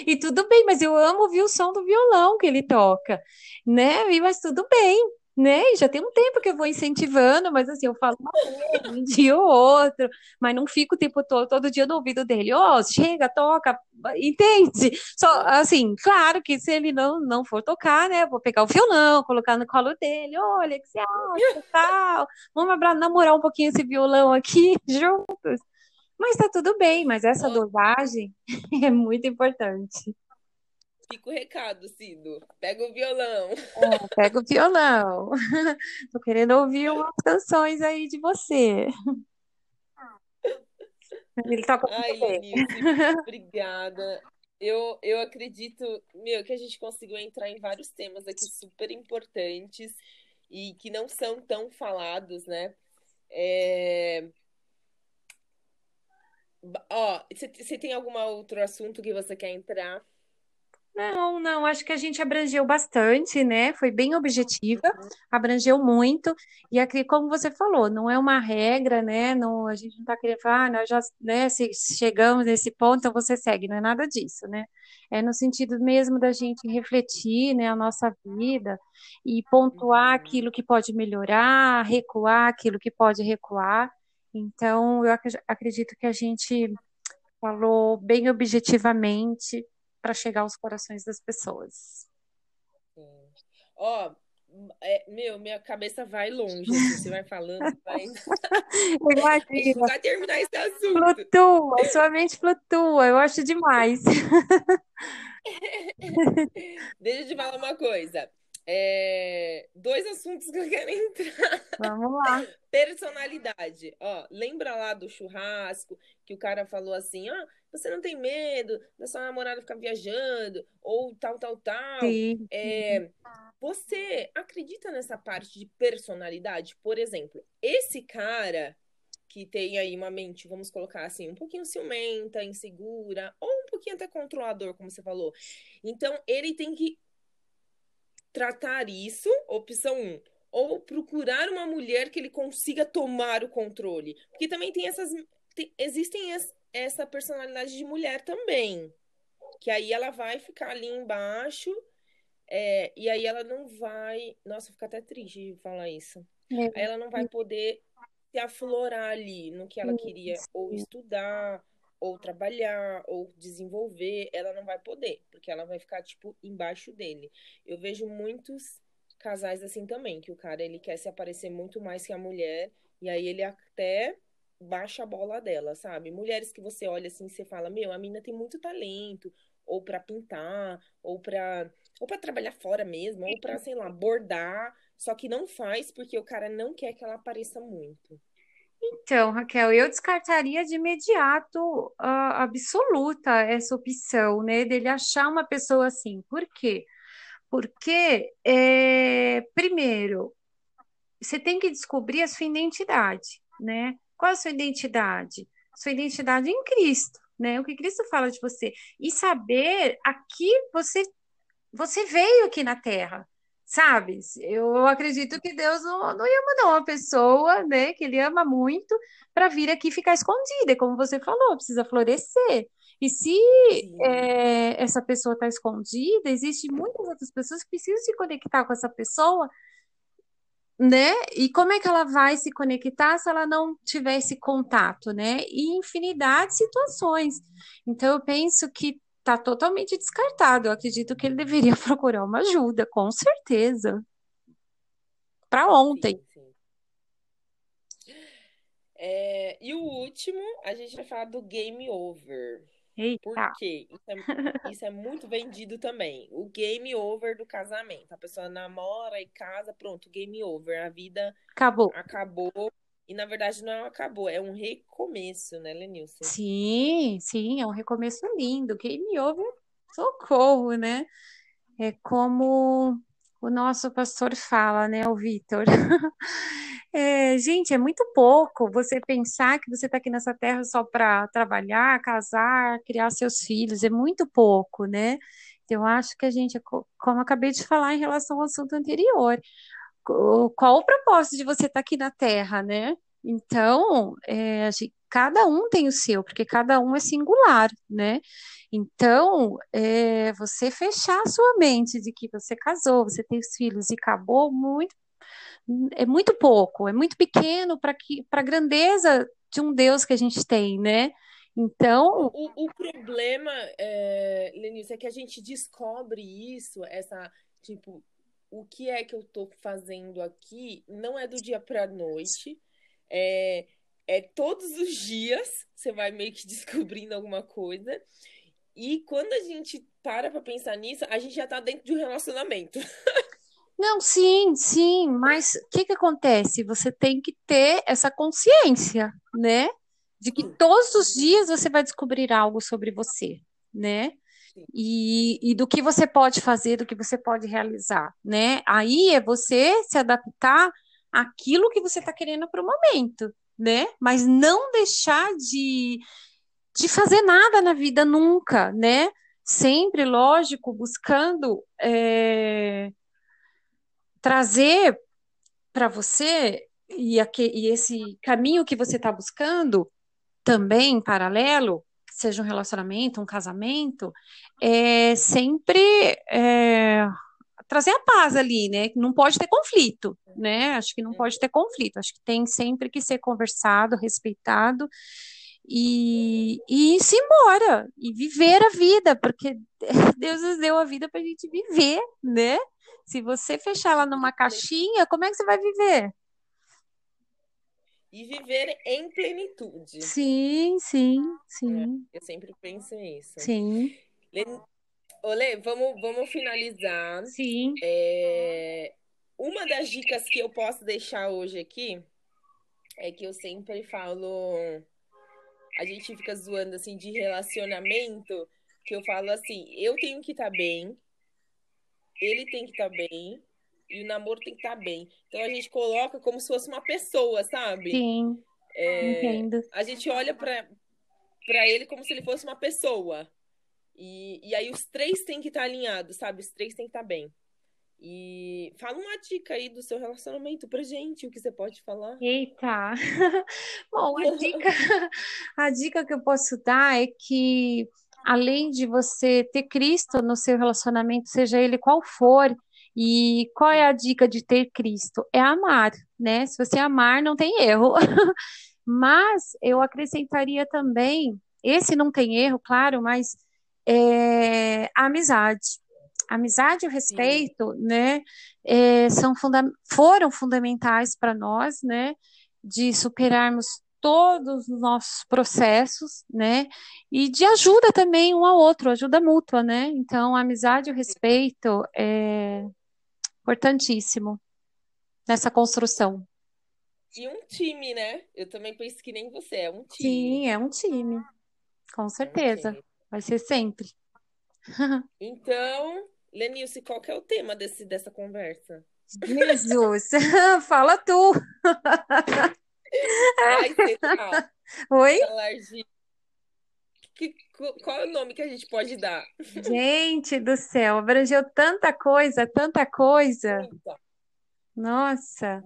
E tudo bem, mas eu amo ouvir o som do violão que ele toca, né? Mas tudo bem né? Já tem um tempo que eu vou incentivando, mas assim, eu falo uma vez, um dia ou outro, mas não fico o tempo todo, todo dia no ouvido dele, ó, oh, chega, toca, entende? Só, assim, claro que se ele não, não for tocar, né, vou pegar o violão, colocar no colo dele, olha, que você acha, tal, vamos namorar um pouquinho esse violão aqui (laughs) juntos. Mas tá tudo bem, mas essa dosagem (laughs) é muito importante. Fica o recado, Cido. Pega o violão. É, pega o violão. (laughs) Tô querendo ouvir (laughs) umas canções aí de você. Ele toca Ai, Lenice, (laughs) obrigada. Eu, eu acredito, meu, que a gente conseguiu entrar em vários temas aqui super importantes e que não são tão falados, né? É... Ó, você tem algum outro assunto que você quer entrar? Não, não, acho que a gente abrangeu bastante, né? Foi bem objetiva, abrangeu muito, e aqui, como você falou, não é uma regra, né? Não, a gente não está querendo falar, ah, nós já, né, se chegamos nesse ponto, então você segue, não é nada disso, né? É no sentido mesmo da gente refletir, né, a nossa vida e pontuar aquilo que pode melhorar, recuar aquilo que pode recuar. Então, eu acredito que a gente falou bem objetivamente para chegar aos corações das pessoas. Ó, oh, é, meu, minha cabeça vai longe. Você vai falando, (laughs) vai. Imagina. (laughs) vai terminar esse assunto. Flutua, sua mente flutua. Eu acho demais. (laughs) Deixa eu te falar uma coisa. É, dois assuntos que eu quero entrar. Vamos lá. (laughs) Personalidade. Ó, lembra lá do churrasco que o cara falou assim: ah, você não tem medo da sua namorada ficar viajando, ou tal, tal, tal. Sim. É, você acredita nessa parte de personalidade? Por exemplo, esse cara que tem aí uma mente, vamos colocar assim, um pouquinho ciumenta, insegura, ou um pouquinho até controlador, como você falou. Então, ele tem que tratar isso, opção 1, um, ou procurar uma mulher que ele consiga tomar o controle. Porque também tem essas. Tem, existem es, essa personalidade de mulher também. Que aí ela vai ficar ali embaixo. É, e aí ela não vai. Nossa, fica até triste de falar isso. É. Aí ela não vai poder se aflorar ali no que ela queria ou estudar, ou trabalhar, ou desenvolver, ela não vai poder, porque ela vai ficar, tipo, embaixo dele. Eu vejo muitos casais assim também, que o cara, ele quer se aparecer muito mais que a mulher, e aí ele até baixa a bola dela, sabe? Mulheres que você olha assim, você fala, meu, a mina tem muito talento, ou para pintar, ou para ou para trabalhar fora mesmo, ou para, sei lá, bordar, só que não faz porque o cara não quer que ela apareça muito. Então, Raquel, eu descartaria de imediato uh, absoluta essa opção, né, dele achar uma pessoa assim. Por quê? Porque, é, primeiro, você tem que descobrir a sua identidade, né? Qual a sua identidade? Sua identidade em Cristo, né? O que Cristo fala de você. E saber a que você, você veio aqui na Terra, sabe? Eu acredito que Deus não, não ia mandar uma pessoa, né, que ele ama muito, para vir aqui ficar escondida, como você falou, precisa florescer. E se é, essa pessoa está escondida, existe muitas outras pessoas que precisam se conectar com essa pessoa, né? E como é que ela vai se conectar se ela não tiver esse contato, né? E infinidade de situações. Então eu penso que está totalmente descartado. Eu acredito que ele deveria (laughs) procurar uma ajuda, com certeza. Para ontem. Sim, sim. É, e o último, a gente vai falar do game over. Eita. Por quê? Isso é, isso é muito vendido também. O game over do casamento. A pessoa namora e casa, pronto, game over. A vida acabou. Acabou e na verdade não acabou, é um recomeço, né, Lenilson? Sim, sim, é um recomeço lindo. Game over, socorro, né? É como o nosso pastor fala, né, o Vitor. (laughs) É, gente, é muito pouco você pensar que você está aqui nessa terra só para trabalhar, casar, criar seus filhos, é muito pouco, né? Eu acho que a gente, como eu acabei de falar em relação ao assunto anterior, qual o propósito de você estar tá aqui na Terra, né? Então, é, gente, cada um tem o seu, porque cada um é singular, né? Então, é, você fechar a sua mente de que você casou, você tem os filhos e acabou muito, é muito pouco, é muito pequeno para a grandeza de um Deus que a gente tem, né? Então. O, o problema, é, Lenice, é que a gente descobre isso, essa, tipo, o que é que eu estou fazendo aqui não é do dia para a noite. É, é todos os dias você vai meio que (laughs) descobrindo alguma coisa. E quando a gente para para pensar nisso, a gente já está dentro de um relacionamento. (laughs) Não, sim, sim, mas o que, que acontece? Você tem que ter essa consciência, né? De que todos os dias você vai descobrir algo sobre você, né? E, e do que você pode fazer, do que você pode realizar, né? Aí é você se adaptar àquilo que você está querendo para o momento, né? Mas não deixar de, de fazer nada na vida nunca, né? sempre, lógico, buscando é, trazer para você e, aqui, e esse caminho que você está buscando também paralelo, seja um relacionamento, um casamento, é sempre é, trazer a paz ali, né? Não pode ter conflito, né? Acho que não pode ter conflito. Acho que tem sempre que ser conversado, respeitado e, e ir-se embora e viver a vida, porque (laughs) Deus nos deu a vida para a gente viver, né? Se você fechar ela numa caixinha, como é que você vai viver? E viver em plenitude. Sim, sim, sim. É, eu sempre penso nisso. Sim. Olê, vamos, vamos finalizar. Sim. É, uma das dicas que eu posso deixar hoje aqui é que eu sempre falo. A gente fica zoando assim de relacionamento, que eu falo assim: eu tenho que estar tá bem, ele tem que estar tá bem e o namoro tem que estar tá bem. Então a gente coloca como se fosse uma pessoa, sabe? Sim. É, entendo. A gente olha para ele como se ele fosse uma pessoa. E, e aí os três têm que estar tá alinhados, sabe? Os três têm que estar tá bem. E fala uma dica aí do seu relacionamento pra gente, o que você pode falar. Eita! (laughs) Bom, a (laughs) dica, a dica que eu posso dar é que além de você ter Cristo no seu relacionamento, seja ele qual for, e qual é a dica de ter Cristo? É amar, né? Se você amar, não tem erro. (laughs) mas eu acrescentaria também, esse não tem erro, claro, mas é, a amizade. A amizade e o respeito, Sim. né, é, são funda foram fundamentais para nós, né, de superarmos todos os nossos processos, né? E de ajuda também um ao outro, ajuda mútua, né? Então, a amizade e o respeito é importantíssimo nessa construção. E um time, né? Eu também penso que nem você, é um time. Sim, é um time. Com certeza. É um Vai ser sempre. (laughs) Então, Lenilce, qual que é o tema desse, dessa conversa? Jesus, (laughs) fala tu. (laughs) Ai, sei lá. Oi? Que, qual é o nome que a gente pode dar? Gente do céu, abrangeu tanta coisa, tanta coisa. Nossa.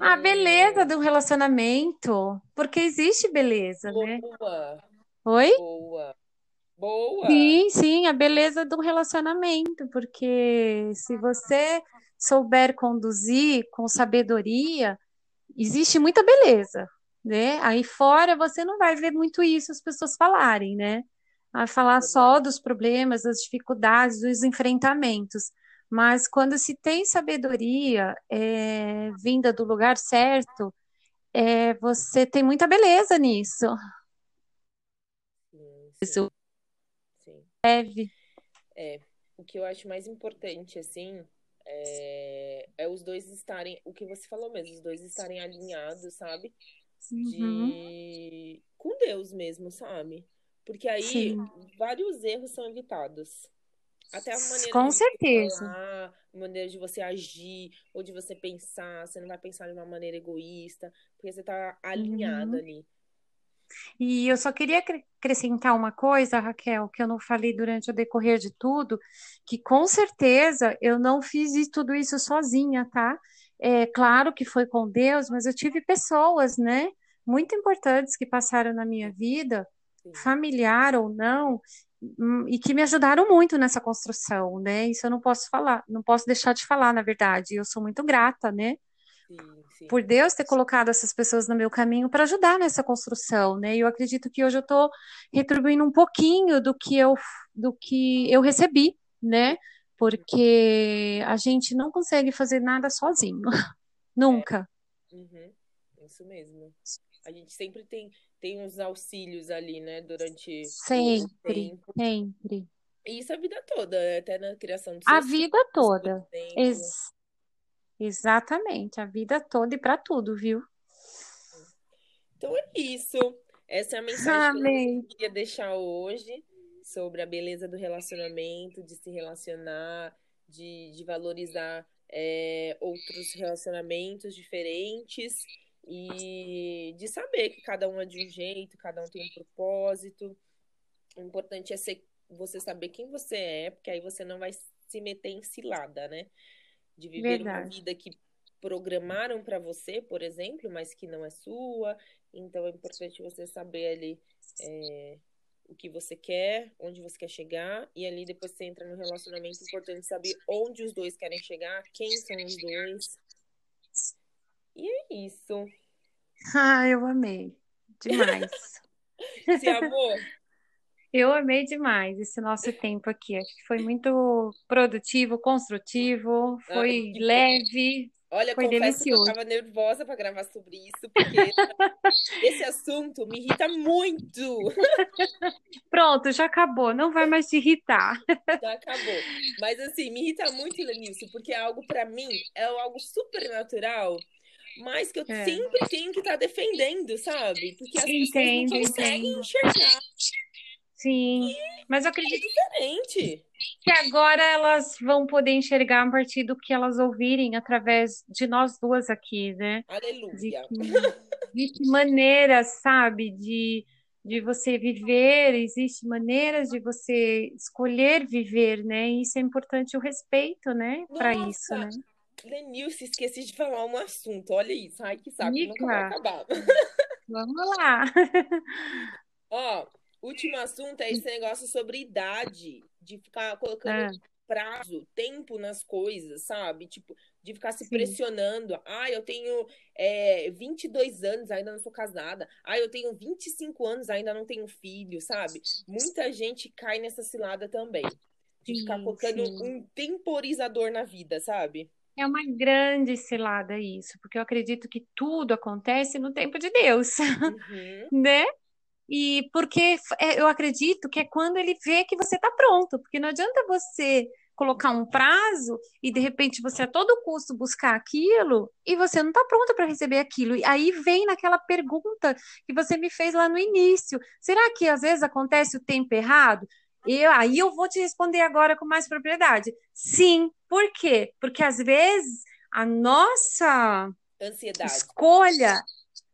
A beleza do relacionamento. Porque existe beleza, Boa. né? Oi? Boa. Boa. Sim, sim, a beleza do relacionamento. Porque se você souber conduzir com sabedoria, existe muita beleza, né? Aí fora você não vai ver muito isso as pessoas falarem, né? A falar só dos problemas, das dificuldades, dos enfrentamentos. Mas quando se tem sabedoria é, vinda do lugar certo, é, você tem muita beleza nisso. Sim, sim. Isso sim. leve. É, o que eu acho mais importante, assim, é, é, os dois estarem, o que você falou mesmo, os dois estarem alinhados, sabe? Uhum. De com Deus mesmo, sabe? Porque aí Sim. vários erros são evitados. Até a maneira Com de certeza. falar, a maneira de você agir, ou de você pensar, você não vai pensar de uma maneira egoísta, porque você tá alinhado uhum. ali. E eu só queria acrescentar uma coisa, Raquel, que eu não falei durante o decorrer de tudo, que com certeza eu não fiz tudo isso sozinha, tá? É claro que foi com Deus, mas eu tive pessoas, né, muito importantes que passaram na minha vida, Sim. familiar ou não, hum, e que me ajudaram muito nessa construção, né? Isso eu não posso falar, não posso deixar de falar, na verdade. Eu sou muito grata, né? por Deus ter colocado essas pessoas no meu caminho para ajudar nessa construção, né? E eu acredito que hoje eu estou retribuindo um pouquinho do que eu do que eu recebi, né? Porque a gente não consegue fazer nada sozinho, (laughs) nunca. É. Uhum. Isso mesmo. A gente sempre tem tem uns auxílios ali, né? Durante sempre, sempre. E isso a vida toda, até na criação do A vida toda. Ex Exatamente, a vida toda e para tudo, viu? Então é isso. Essa é a mensagem Amém. que eu queria deixar hoje sobre a beleza do relacionamento, de se relacionar, de, de valorizar é, outros relacionamentos diferentes e de saber que cada um é de um jeito, cada um tem um propósito O importante é ser, você saber quem você é, porque aí você não vai se meter em cilada, né? De viver Verdade. uma vida que programaram para você, por exemplo, mas que não é sua. Então é importante você saber ali é, o que você quer, onde você quer chegar, e ali depois você entra no relacionamento, é importante saber onde os dois querem chegar, quem são os dois. E é isso. (laughs) Ah, eu amei. Demais. (laughs) Se amor, Eu amei demais esse nosso tempo aqui. Acho que foi muito produtivo, construtivo, Ah, foi leve, olha, foi confesso que eu delicioso. tava nervosa para gravar sobre isso, porque (laughs) esse assunto me irrita muito. Pronto, já acabou. Não vai mais te irritar. Já acabou. Mas assim, me irrita muito, Lenilson, porque é algo para mim, é algo super natural, mas que eu É. sempre tenho que estar defendendo, sabe? Porque as pessoas não Entendo, conseguem entendo. enxergar Sim, mas eu acredito diferente. que agora elas vão poder enxergar a partir do que elas ouvirem através de nós duas aqui, né? De Aleluia. que (laughs) existe maneiras, sabe, de, de você viver, existe maneiras de você escolher viver, né? E isso é importante o respeito, né? Para isso, né? Lenilson, esqueci de falar um assunto. Olha isso. Ai, que saco, nunca vai Mica, acabar. (laughs) vamos lá. (laughs) Ó, último assunto é esse negócio sobre idade, de ficar colocando Ah, prazo, tempo nas coisas, sabe? Tipo, de ficar se sim, pressionando. Ah, eu tenho é, 22 anos, ainda não sou casada. Ah, eu tenho 25 anos, ainda não tenho filho, sabe? Muita gente cai nessa cilada também. De ficar sim, colocando sim. um temporizador na vida, sabe? É uma grande cilada isso, porque eu acredito que tudo acontece no tempo de Deus, (laughs) Uhum, né? E porque é, eu acredito que é quando ele vê que você está pronto, porque não adianta você colocar um prazo e de repente você a todo custo buscar aquilo e você não está pronta para receber aquilo. E aí vem naquela pergunta que você me fez lá no início: será que às vezes acontece o tempo errado? Eu, aí eu vou te responder agora com mais propriedade. Sim, por quê? Porque às vezes a nossa Ansiedade. escolha,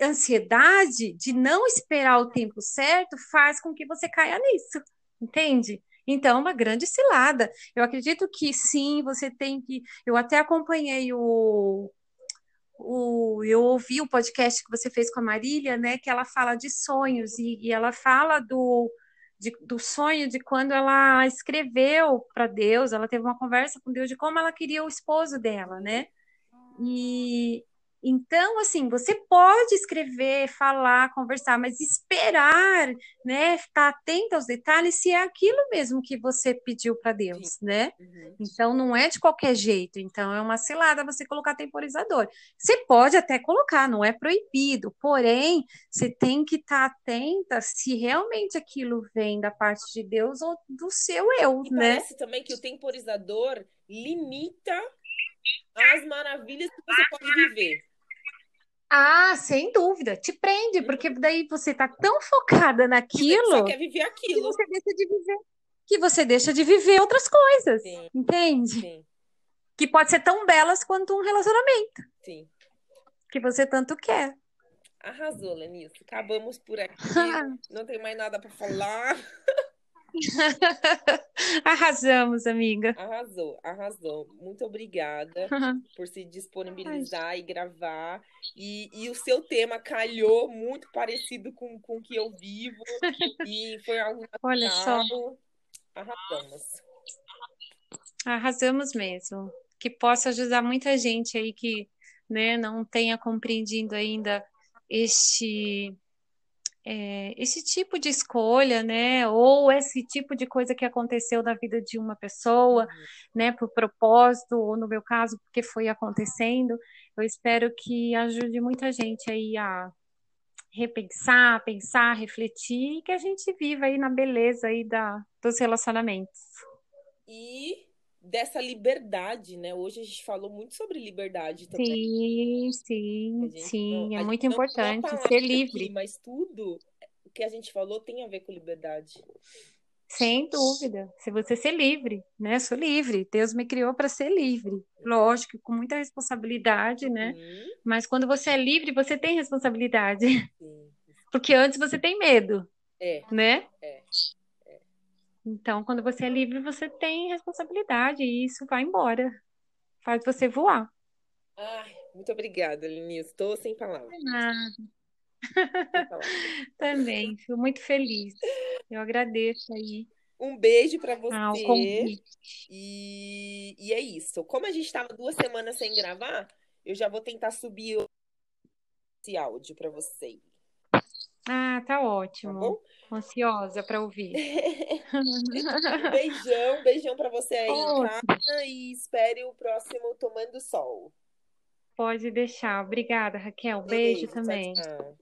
ansiedade de não esperar o tempo certo faz com que você caia nisso, entende? Então, é uma grande cilada. Eu acredito que sim, você tem que. Eu até acompanhei o, o. Eu ouvi o podcast que você fez com a Marília, né? Que ela fala de sonhos e, e ela fala do, de- do sonho de quando ela escreveu para Deus, ela teve uma conversa com Deus de como ela queria o esposo dela, né? E então, assim, você pode escrever, falar, conversar, mas esperar, né? Estar atento aos detalhes se é aquilo mesmo que você pediu para Sim. Deus, né? Uhum. Então, não é de qualquer jeito. Então, é uma cilada você colocar temporizador. Você pode até colocar, não é proibido, porém, você tem que estar atenta se realmente aquilo vem da parte de Deus ou do seu eu, E né? parece também que o temporizador limita as maravilhas que você pode viver. Ah, sem dúvida, te prende, porque daí você tá tão focada Você naquilo quer viver que aquilo. você deixa de viver, que você deixa de viver outras coisas, Sim, entende? sim, Que pode ser tão belas quanto um relacionamento sim. que você tanto quer. Arrasou, Lenilson. Acabamos por aqui. (laughs) Não tem mais nada para falar. (laughs) Arrasamos, amiga. Arrasou, arrasou. Muito obrigada (laughs) por se disponibilizar e gravar. E, e o seu tema calhou muito parecido com, com o que eu vivo. E foi algo (laughs) Olha só, natural. Arrasamos. arrasamos mesmo. Que possa ajudar muita gente aí que, né, não tenha compreendido ainda este é, esse tipo de escolha, né? Ou esse tipo de coisa que aconteceu na vida de uma pessoa, Uhum. né? Por propósito, ou no meu caso, porque foi acontecendo. Eu espero que ajude muita gente aí a repensar, pensar, refletir e que a gente viva aí na beleza aí da, dos relacionamentos. E dessa liberdade, né? Hoje a gente falou muito sobre liberdade também. Sim, sim, gente não, sim, é muito importante ser aqui, livre. mas tudo o que a gente falou tem a ver com liberdade. Sem dúvida. Se você ser livre, né? Sou livre. Deus me criou para ser livre. Lógico, com muita responsabilidade, né? Uhum, Mas quando você é livre, você tem responsabilidade. sim. Porque antes você tem medo, É, né? é. Então, quando você é livre, você tem responsabilidade e isso vai embora. Faz você voar. Ai, muito obrigada, Lini. Estou sem palavras. (laughs) Também, fico muito feliz. Eu agradeço aí. Um beijo para você. Ah. E, e é isso. Como a gente estava duas semanas sem gravar, eu já vou tentar subir esse áudio para vocês. Ah, tá, tá ótimo. Tá bom? Ansiosa para ouvir. (laughs) beijão, beijão para você aí, e espere o próximo Tomando Sol. Pode deixar. Obrigada, Raquel. Beijo, Beijo também. Tchau,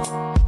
tchau.